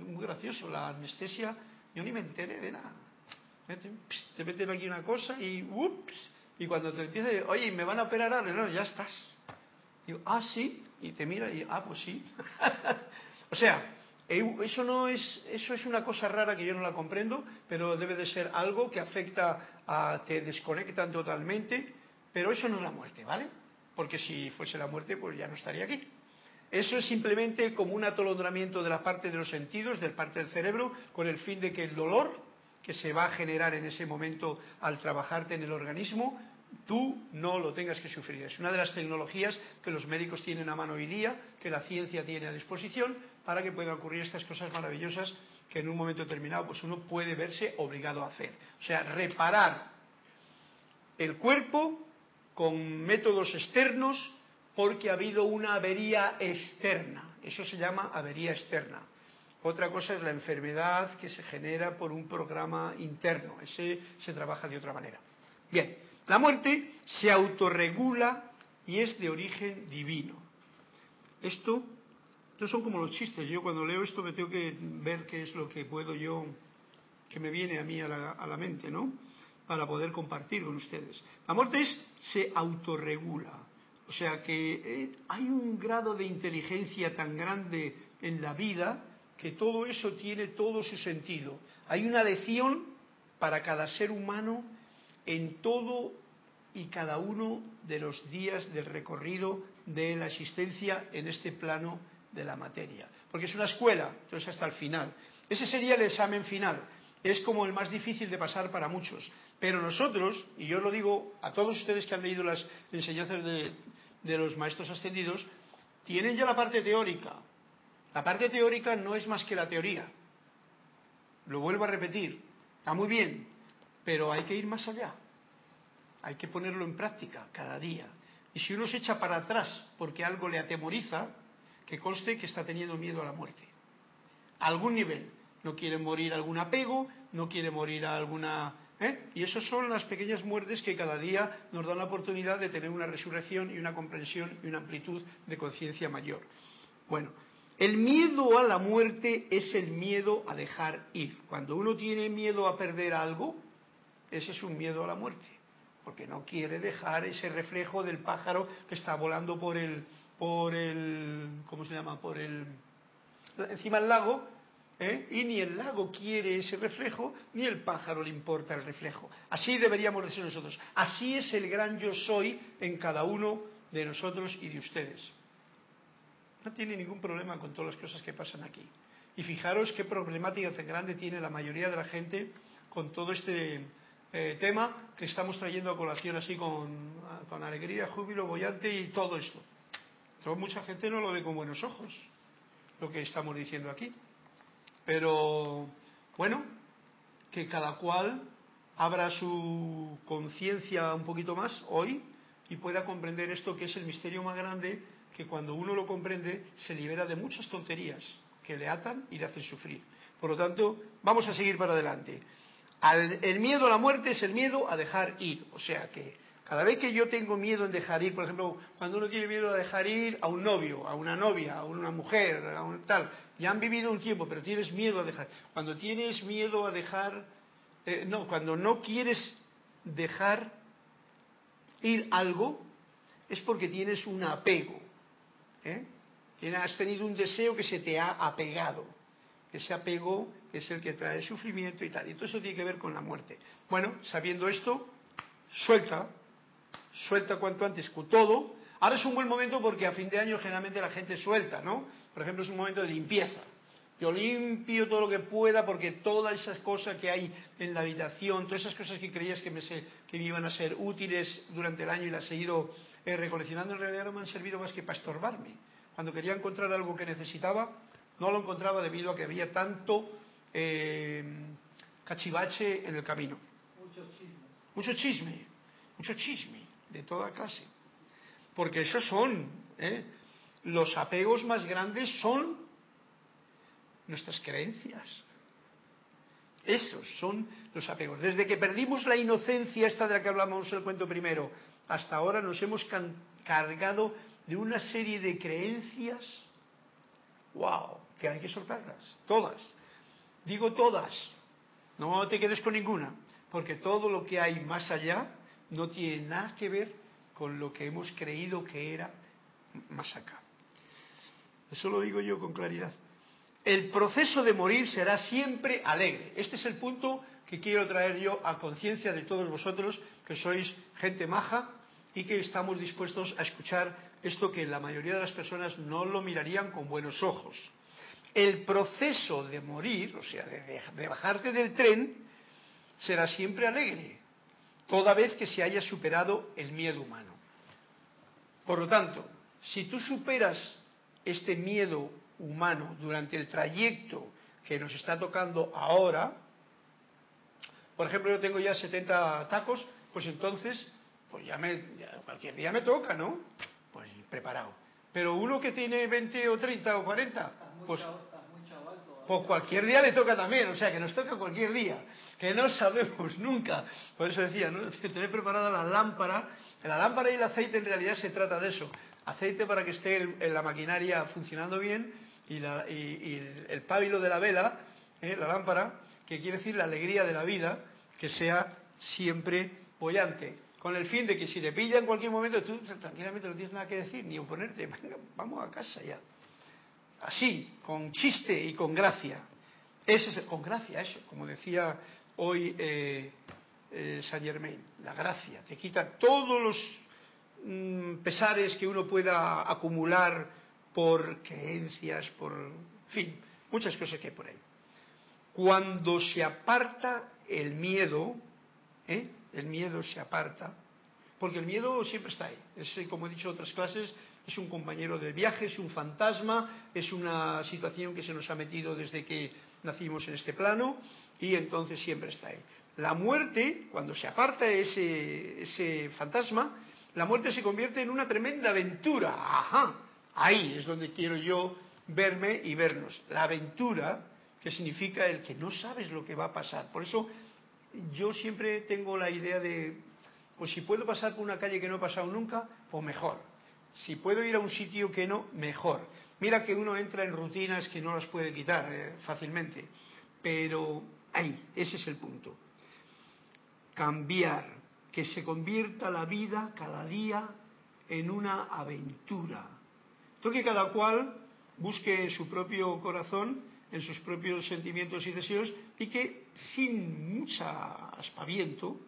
S1: muy gracioso, la anestesia, yo ni me enteré de nada. Te meten aquí una cosa y ups, y cuando te empieza, oye, ¿me van a operar ahora? No, ya estás. Digo, ah, sí, y te mira y, ah, pues sí. o sea, eso no es, eso es una cosa rara que yo no la comprendo, pero debe de ser algo que afecta a, te desconectan totalmente, pero eso no es la muerte, ¿vale? Porque si fuese la muerte, pues ya no estaría aquí. Eso es simplemente como un atolondramiento de la parte de los sentidos, del parte del cerebro, con el fin de que el dolor que se va a generar en ese momento al trabajarte en el organismo tú no lo tengas que sufrir. Es una de las tecnologías que los médicos tienen a mano hoy día, que la ciencia tiene a disposición, para que puedan ocurrir estas cosas maravillosas que en un momento determinado pues uno puede verse obligado a hacer. O sea, reparar el cuerpo con métodos externos porque ha habido una avería externa. Eso se llama avería externa. Otra cosa es la enfermedad que se genera por un programa interno. Ese se trabaja de otra manera. Bien, la muerte se autorregula y es de origen divino. Esto, estos son como los chistes. Yo cuando leo esto me tengo que ver qué es lo que puedo yo, que me viene a mí a la, mente, ¿no? Para poder compartir con ustedes. La muerte es, se autorregula. O sea que eh, hay un grado de inteligencia tan grande en la vida que todo eso tiene todo su sentido. Hay una lección para cada ser humano en todo y cada uno de los días del recorrido de la existencia en este plano de la materia. Porque es una escuela, entonces hasta el final. Ese sería el examen final. Es como el más difícil de pasar para muchos. Pero nosotros, y yo lo digo a todos ustedes que han leído las enseñanzas de, de los maestros ascendidos, tienen ya la parte teórica. La parte teórica no es más que la teoría. Lo vuelvo a repetir. Está muy bien, pero hay que ir más allá. Hay que ponerlo en práctica cada día. Y si uno se echa para atrás porque algo le atemoriza, que conste que está teniendo miedo a la muerte. A algún nivel. No quiere morir algún apego, no quiere morir a alguna... ¿eh? Y esas son las pequeñas muertes que cada día nos dan la oportunidad de tener una resurrección y una comprensión y una amplitud de conciencia mayor. Bueno, el miedo a la muerte es el miedo a dejar ir. Cuando uno tiene miedo a perder algo, ese es un miedo a la muerte, porque no quiere dejar ese reflejo del pájaro que está volando por el, por el, ¿cómo se llama? Por el, encima del lago, ¿eh? y ni el lago quiere ese reflejo, ni el pájaro le importa el reflejo. Así deberíamos de ser nosotros. Así es el gran yo soy en cada uno de nosotros y de ustedes. No tiene ningún problema con todas las cosas que pasan aquí. Y fijaros qué problemática tan grande tiene la mayoría de la gente con todo este eh, tema que estamos trayendo a colación así con, alegría, júbilo, bollante y todo esto. Pero mucha gente no lo ve con buenos ojos, lo que estamos diciendo aquí. Pero bueno, que cada cual abra su conciencia un poquito más hoy y pueda comprender esto que es el misterio más grande, que cuando uno lo comprende se libera de muchas tonterías que le atan y le hacen sufrir. Por lo tanto, vamos a seguir para adelante el miedo a la muerte es el miedo a dejar ir. O sea que cada vez que yo tengo miedo en dejar ir, por ejemplo, cuando uno tiene miedo a dejar ir a un novio, a una novia, a una mujer, a un tal, ya han vivido un tiempo, pero tienes miedo a dejar. Cuando tienes miedo a dejar, eh, no, cuando no quieres dejar ir algo, es porque tienes un apego. ¿eh? Has tenido un deseo que se te ha apegado. Ese apego es el que trae sufrimiento y tal. Y todo eso tiene que ver con la muerte. Bueno, sabiendo esto, suelta, suelta cuanto antes con todo. Ahora es un buen momento porque a fin de año generalmente la gente suelta, ¿no? Por ejemplo, es un momento de limpieza. Yo limpio todo lo que pueda porque todas esas cosas que hay en la habitación, todas esas cosas que creías que me, que me iban a ser útiles durante el año y las he ido eh, recoleccionando en realidad no me han servido más que para estorbarme. Cuando quería encontrar algo que necesitaba, no lo encontraba debido a que había tanto eh, cachivache en el camino.
S2: Mucho chisme.
S1: Mucho chisme, mucho chisme, de toda clase. Porque esos son, ¿eh? los apegos más grandes son nuestras creencias. Esos son los apegos. Desde que perdimos la inocencia, esta de la que hablamos en el cuento primero, hasta ahora nos hemos cargado de una serie de creencias, wow, que hay que soltarlas, todas. Digo todas, no te quedes con ninguna, porque todo lo que hay más allá no tiene nada que ver con lo que hemos creído que era más acá. Eso lo digo yo con claridad. El proceso de morir será siempre alegre. Este es el punto que quiero traer yo a conciencia de todos vosotros, que sois gente maja y que estamos dispuestos a escuchar esto que la mayoría de las personas no lo mirarían con buenos ojos. El proceso de morir, o sea, de, bajarte del tren, será siempre alegre, toda vez que se haya superado el miedo humano. Por lo tanto, si tú superas este miedo humano durante el trayecto que nos está tocando ahora, por ejemplo, yo tengo ya 70 tacos, pues entonces, pues ya me, cualquier día me toca, ¿no? Pues preparado. Pero uno que tiene 20 o 30 o 40, pues, pues cualquier día le toca también, o sea, que nos toca cualquier día, que no sabemos nunca. Por eso decía, ¿no? Tener preparada la lámpara, la lámpara y el aceite en realidad se trata de eso. Aceite para que esté en la maquinaria funcionando bien y, el, pábilo de la vela, ¿eh? la lámpara, que quiere decir la alegría de la vida, que sea siempre bollante, con el fin de que si te pilla en cualquier momento, tú tranquilamente no tienes nada que decir, ni oponerte, vamos a casa ya. Así, con chiste y con gracia. Ese es, con gracia, eso, como decía hoy eh, eh, Saint Germain, la gracia, te quita todos los mm, pesares que uno pueda acumular por creencias, por fin, muchas cosas que hay por ahí. Cuando se aparta el miedo, ¿eh? El miedo se aparta, porque el miedo siempre está ahí. Es, como he dicho en otras clases, es un compañero del viaje, es un fantasma, es una situación que se nos ha metido desde que nacimos en este plano y entonces siempre está ahí. La muerte, cuando se aparta ese, ese fantasma, la muerte se convierte en una tremenda aventura. Ajá, Ahí es donde quiero yo verme y vernos. La aventura, que significa el que no sabes lo que va a pasar. Por eso yo siempre tengo la idea de, pues si puedo pasar por una calle que no he pasado nunca, pues mejor. Si puedo ir a un sitio que no, mejor. Mira que uno entra en rutinas que no las puede quitar eh, fácilmente. Pero ahí, ese es el punto. Cambiar, que se convierta la vida cada día en una aventura que cada cual busque en su propio corazón, en sus propios sentimientos y deseos, y que sin mucha aspaviento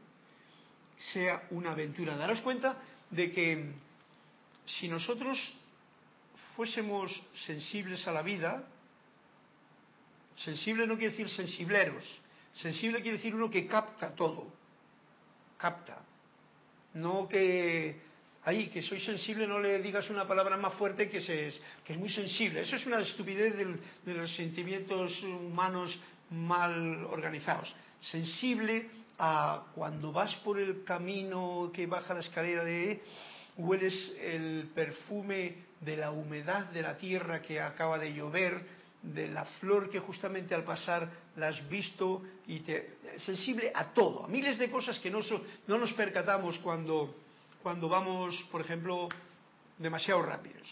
S1: sea una aventura. Darás cuenta de que si nosotros fuésemos sensibles a la vida, sensible no quiere decir sensibleros, sensible quiere decir uno que capta todo, capta, no que ahí, que soy sensible, no le digas una palabra más fuerte que, se, que es muy sensible. Eso es una estupidez de los sentimientos humanos mal organizados. Sensible a cuando vas por el camino que baja la escalera de hueles el perfume de la humedad de la tierra que acaba de llover, de la flor que justamente al pasar la has visto y te sensible a todo, a miles de cosas que no, no nos percatamos cuando cuando vamos, por ejemplo, demasiado rápidos.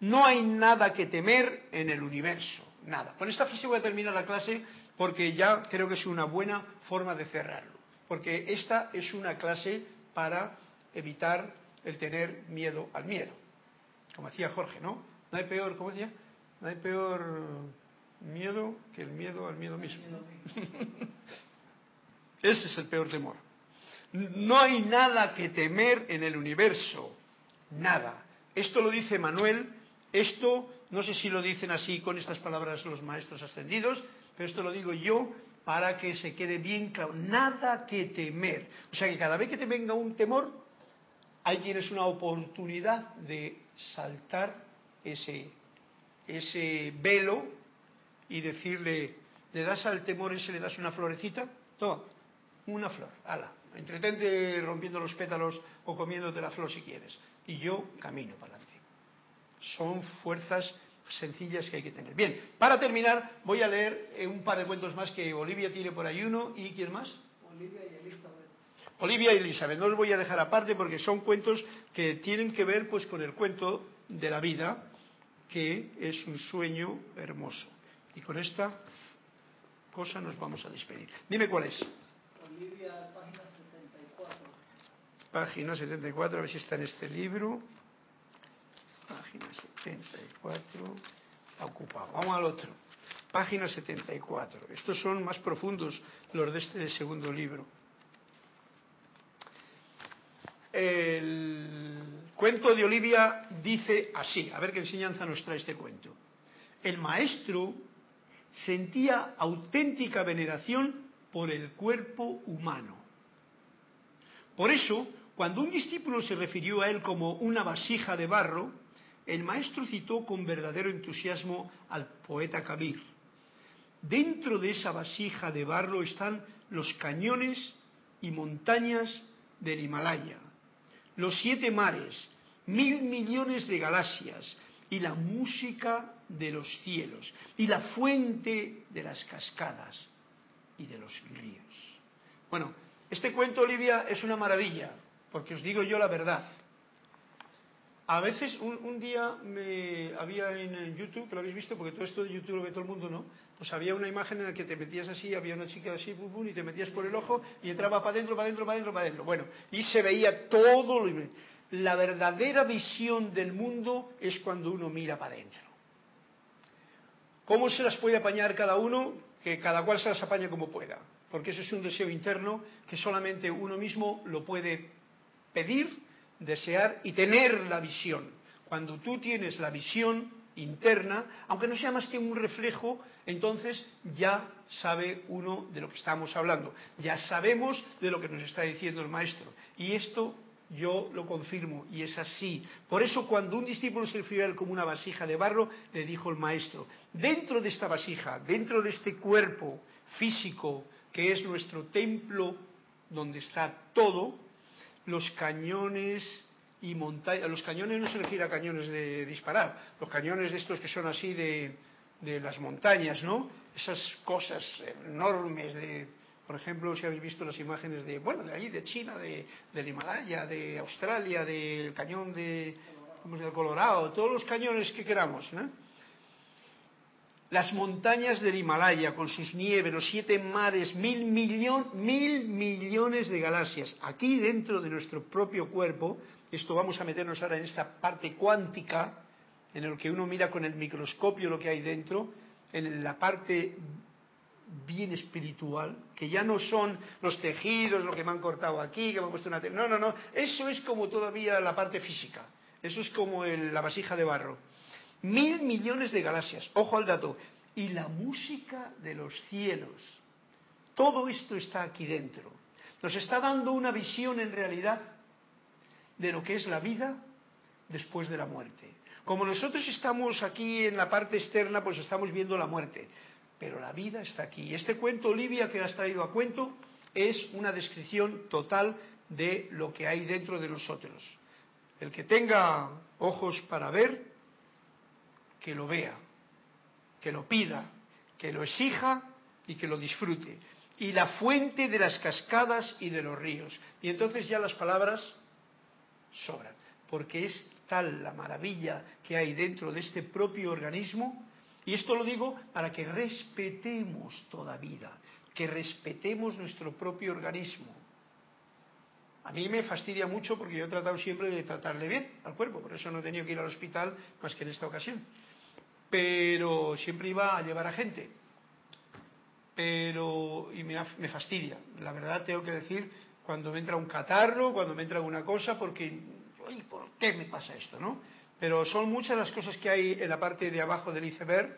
S1: No hay nada que temer en el universo, nada. Con esta frase voy a terminar la clase porque ya creo que es una buena forma de cerrarlo. Porque esta es una clase para evitar el tener miedo al miedo. Como decía Jorge, ¿no? No hay peor, ¿cómo decía? No hay peor miedo que el miedo al miedo mismo. Ese es el peor temor. No hay nada que temer en el universo, nada. Esto lo dice Manuel, esto no sé si lo dicen así con estas palabras los maestros ascendidos, pero esto lo digo yo para que se quede bien claro, nada que temer. O sea que cada vez que te venga un temor, ahí tienes una oportunidad de saltar ese, ese velo y decirle, ¿le das al temor ese, le das una florecita? Toma, una flor, ala, entretente rompiendo los pétalos o comiéndote la flor si quieres. Y yo camino para adelante. Son fuerzas sencillas que hay que tener. Bien, para terminar voy a leer eh, un par de cuentos más que Olivia tiene por ahí uno y ¿quién más?
S2: Olivia y Elizabeth.
S1: Olivia y Elizabeth. No los voy a dejar aparte porque son cuentos que tienen que ver pues con el cuento de la vida, que es un sueño hermoso. Y con esta cosa nos vamos a despedir. Dime cuál es.
S2: Olivia, página 74.
S1: Página 74, a ver si está en este libro. Página 74. Está ocupado. Vamos al otro. Página 74. Estos son más profundos los de este segundo libro. El cuento de Olivia dice así, a ver qué enseñanza nos trae este cuento. El maestro sentía auténtica veneración por el cuerpo humano. Por eso, cuando un discípulo se refirió a él como una vasija de barro, el maestro citó con verdadero entusiasmo al poeta Kabir. Dentro de esa vasija de barro están los cañones y montañas del Himalaya, los siete mares, mil millones de galaxias y la música de los cielos y la fuente de las cascadas y de los ríos. Bueno, este cuento, Olivia, es una maravilla, porque os digo yo la verdad. A veces, un, día me había en YouTube, que lo habéis visto, porque todo esto de YouTube lo ve todo el mundo, ¿no? Pues había una imagen en la que te metías así, había una chica así, y te metías por el ojo y entraba para adentro, para adentro, para adentro, para adentro. Bueno, y se veía todo. La verdadera visión del mundo es cuando uno mira para adentro. ¿Cómo se las puede apañar cada uno? Que cada cual se las apañe como pueda. Porque eso es un deseo interno que solamente uno mismo lo puede pedir desear y tener la visión. Cuando tú tienes la visión interna, aunque no sea más que un reflejo, entonces ya sabe uno de lo que estamos hablando. Ya sabemos de lo que nos está diciendo el maestro. Y esto yo lo confirmo y es así. Por eso cuando un discípulo se refirió a como una vasija de barro, le dijo el maestro, dentro de esta vasija, dentro de este cuerpo físico que es nuestro templo donde está todo, los cañones y montañas. Los cañones no se refiere a cañones de disparar, los cañones de estos que son así de, de las montañas, ¿no? Esas cosas enormes de, por ejemplo, si habéis visto las imágenes de, bueno, de ahí, de China, de, del Himalaya, de Australia, del cañón de, del Colorado, todos los cañones que queramos, ¿no? Las montañas del Himalaya con sus nieves, los siete mares, mil, millón, mil millones de galaxias. Aquí dentro de nuestro propio cuerpo, esto vamos a meternos ahora en esta parte cuántica, en el que uno mira con el microscopio lo que hay dentro, en la parte bien espiritual, que ya no son los tejidos, lo que me han cortado aquí, que me han puesto una... No, no, no, eso es como todavía la parte física, eso es como la vasija de barro Mil millones de galaxias, ojo al dato, y la música de los cielos. Todo esto está aquí dentro. Nos está dando una visión en realidad de lo que es la vida después de la muerte. Como nosotros estamos aquí en la parte externa, pues estamos viendo la muerte, pero la vida está aquí. Este cuento, Olivia, que has traído a cuento, es una descripción total de lo que hay dentro de nosotros. El que tenga ojos para ver, que lo vea, que lo pida, que lo exija y que lo disfrute. Y la fuente de las cascadas y de los ríos. Y entonces ya las palabras sobran, porque es tal la maravilla que hay dentro de este propio organismo, y esto lo digo para que respetemos toda vida, que respetemos nuestro propio organismo. A mí me fastidia mucho porque yo he tratado siempre de tratarle bien al cuerpo, por eso no he tenido que ir al hospital más que en esta ocasión pero siempre iba a llevar a gente. Pero, y me, fastidia, la verdad tengo que decir, cuando me entra un catarro, cuando me entra alguna cosa, porque, ¿por qué me pasa esto, no? Pero son muchas las cosas que hay en la parte de abajo del iceberg,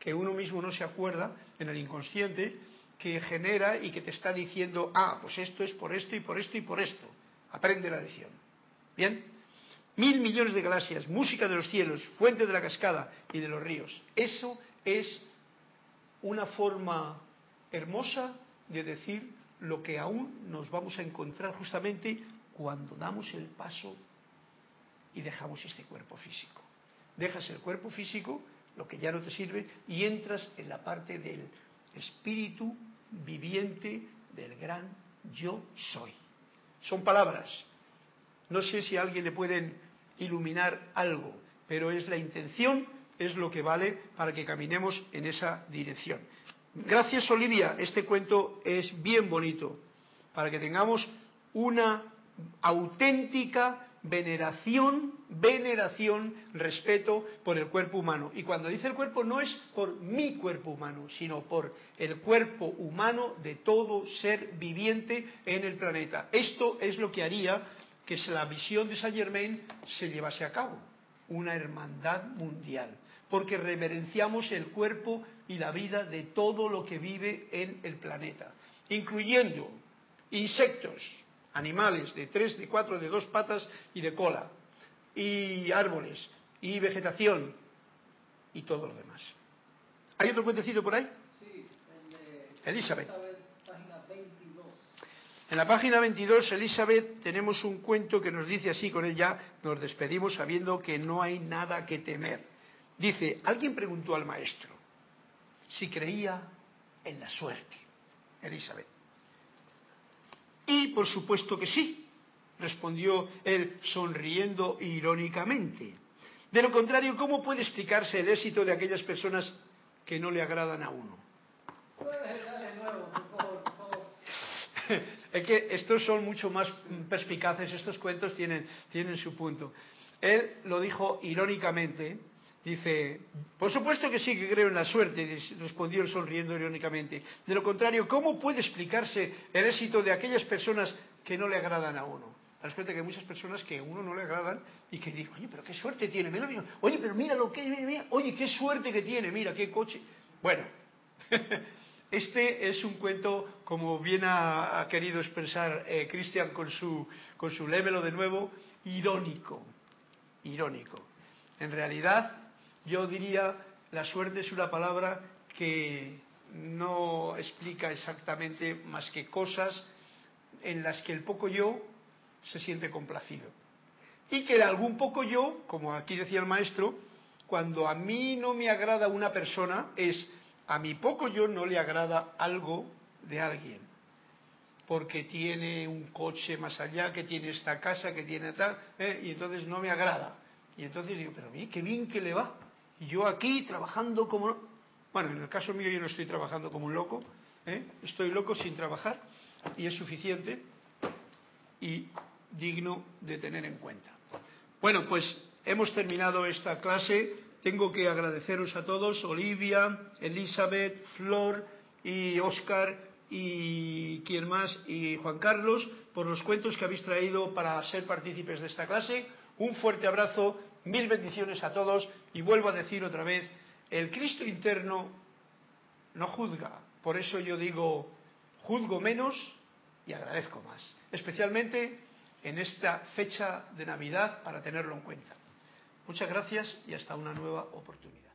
S1: que uno mismo no se acuerda, en el inconsciente, que genera y que te está diciendo, ah, pues esto es por esto y por esto y por esto. Aprende la lección. Bien, mil millones de galaxias, música de los cielos, fuente de la cascada y de los ríos. Eso es una forma hermosa de decir lo que aún nos vamos a encontrar justamente cuando damos el paso y dejamos este cuerpo físico. Dejas el cuerpo físico, lo que ya no te sirve, y entras en la parte del espíritu viviente del gran yo soy. Son palabras. No sé si a alguien le pueden iluminar algo, pero es la intención, es lo que vale para que caminemos en esa dirección. Gracias Olivia, este cuento es bien bonito, para que tengamos una auténtica veneración, veneración, respeto por el cuerpo humano. Y cuando dice el cuerpo no es por mi cuerpo humano, sino por el cuerpo humano de todo ser viviente en el planeta. Esto es lo que haría que la visión de Saint Germain se llevase a cabo, una hermandad mundial, porque reverenciamos el cuerpo y la vida de todo lo que vive en el planeta, incluyendo insectos, animales de tres, de cuatro, de dos patas y de cola, y árboles, y vegetación, y todo lo demás. ¿Hay otro cuentecito por ahí? Sí, Elizabeth. En la página 22, Elizabeth, tenemos un cuento que nos dice así, con él ya nos despedimos sabiendo que no hay nada que temer. Dice, alguien preguntó al maestro si creía en la suerte. Elizabeth. Y por supuesto que sí, respondió él sonriendo irónicamente. De lo contrario, ¿cómo puede explicarse el éxito de aquellas personas que no le agradan a uno? Es que estos son mucho más perspicaces, estos cuentos tienen, tienen su punto. Él lo dijo irónicamente, Dice, por supuesto que sí que creo en la suerte, respondió él sonriendo irónicamente. De lo contrario, ¿cómo puede explicarse el éxito de aquellas personas que no le agradan a uno? Te cuenta que hay muchas personas que a uno no le agradan y que dicen, oye, pero qué suerte tiene, mira, mira, oye, pero mira lo que, mira, oye, qué suerte que tiene, mira, qué coche. Bueno, este es un cuento, como bien ha, querido expresar eh, Cristian con su, con su lémelo de nuevo, irónico, irónico. En realidad, yo diría, la suerte es una palabra que no explica exactamente más que cosas en las que el poco yo se siente complacido. Y que algún poco yo, como aquí decía el maestro, cuando a mí no me agrada una persona, es a mi poco yo no le agrada algo de alguien. Porque tiene un coche más allá, que tiene esta casa, que tiene tal, ¿eh? y entonces no me agrada. Y entonces digo, pero mí, qué bien que le va. Y yo aquí trabajando como... Bueno, en el caso mío yo no estoy trabajando como un loco, ¿eh? estoy loco sin trabajar y es suficiente y digno de tener en cuenta. Bueno, pues hemos terminado esta clase. Tengo que agradeceros a todos, Olivia, Elizabeth, Flor y Oscar y quien más y Juan Carlos, por los cuentos que habéis traído para ser partícipes de esta clase. Un fuerte abrazo Mil bendiciones a todos y vuelvo a decir otra vez, el Cristo interno no juzga. Por eso yo digo, juzgo menos y agradezco más. Especialmente en esta fecha de Navidad para tenerlo en cuenta. Muchas gracias y hasta una nueva oportunidad.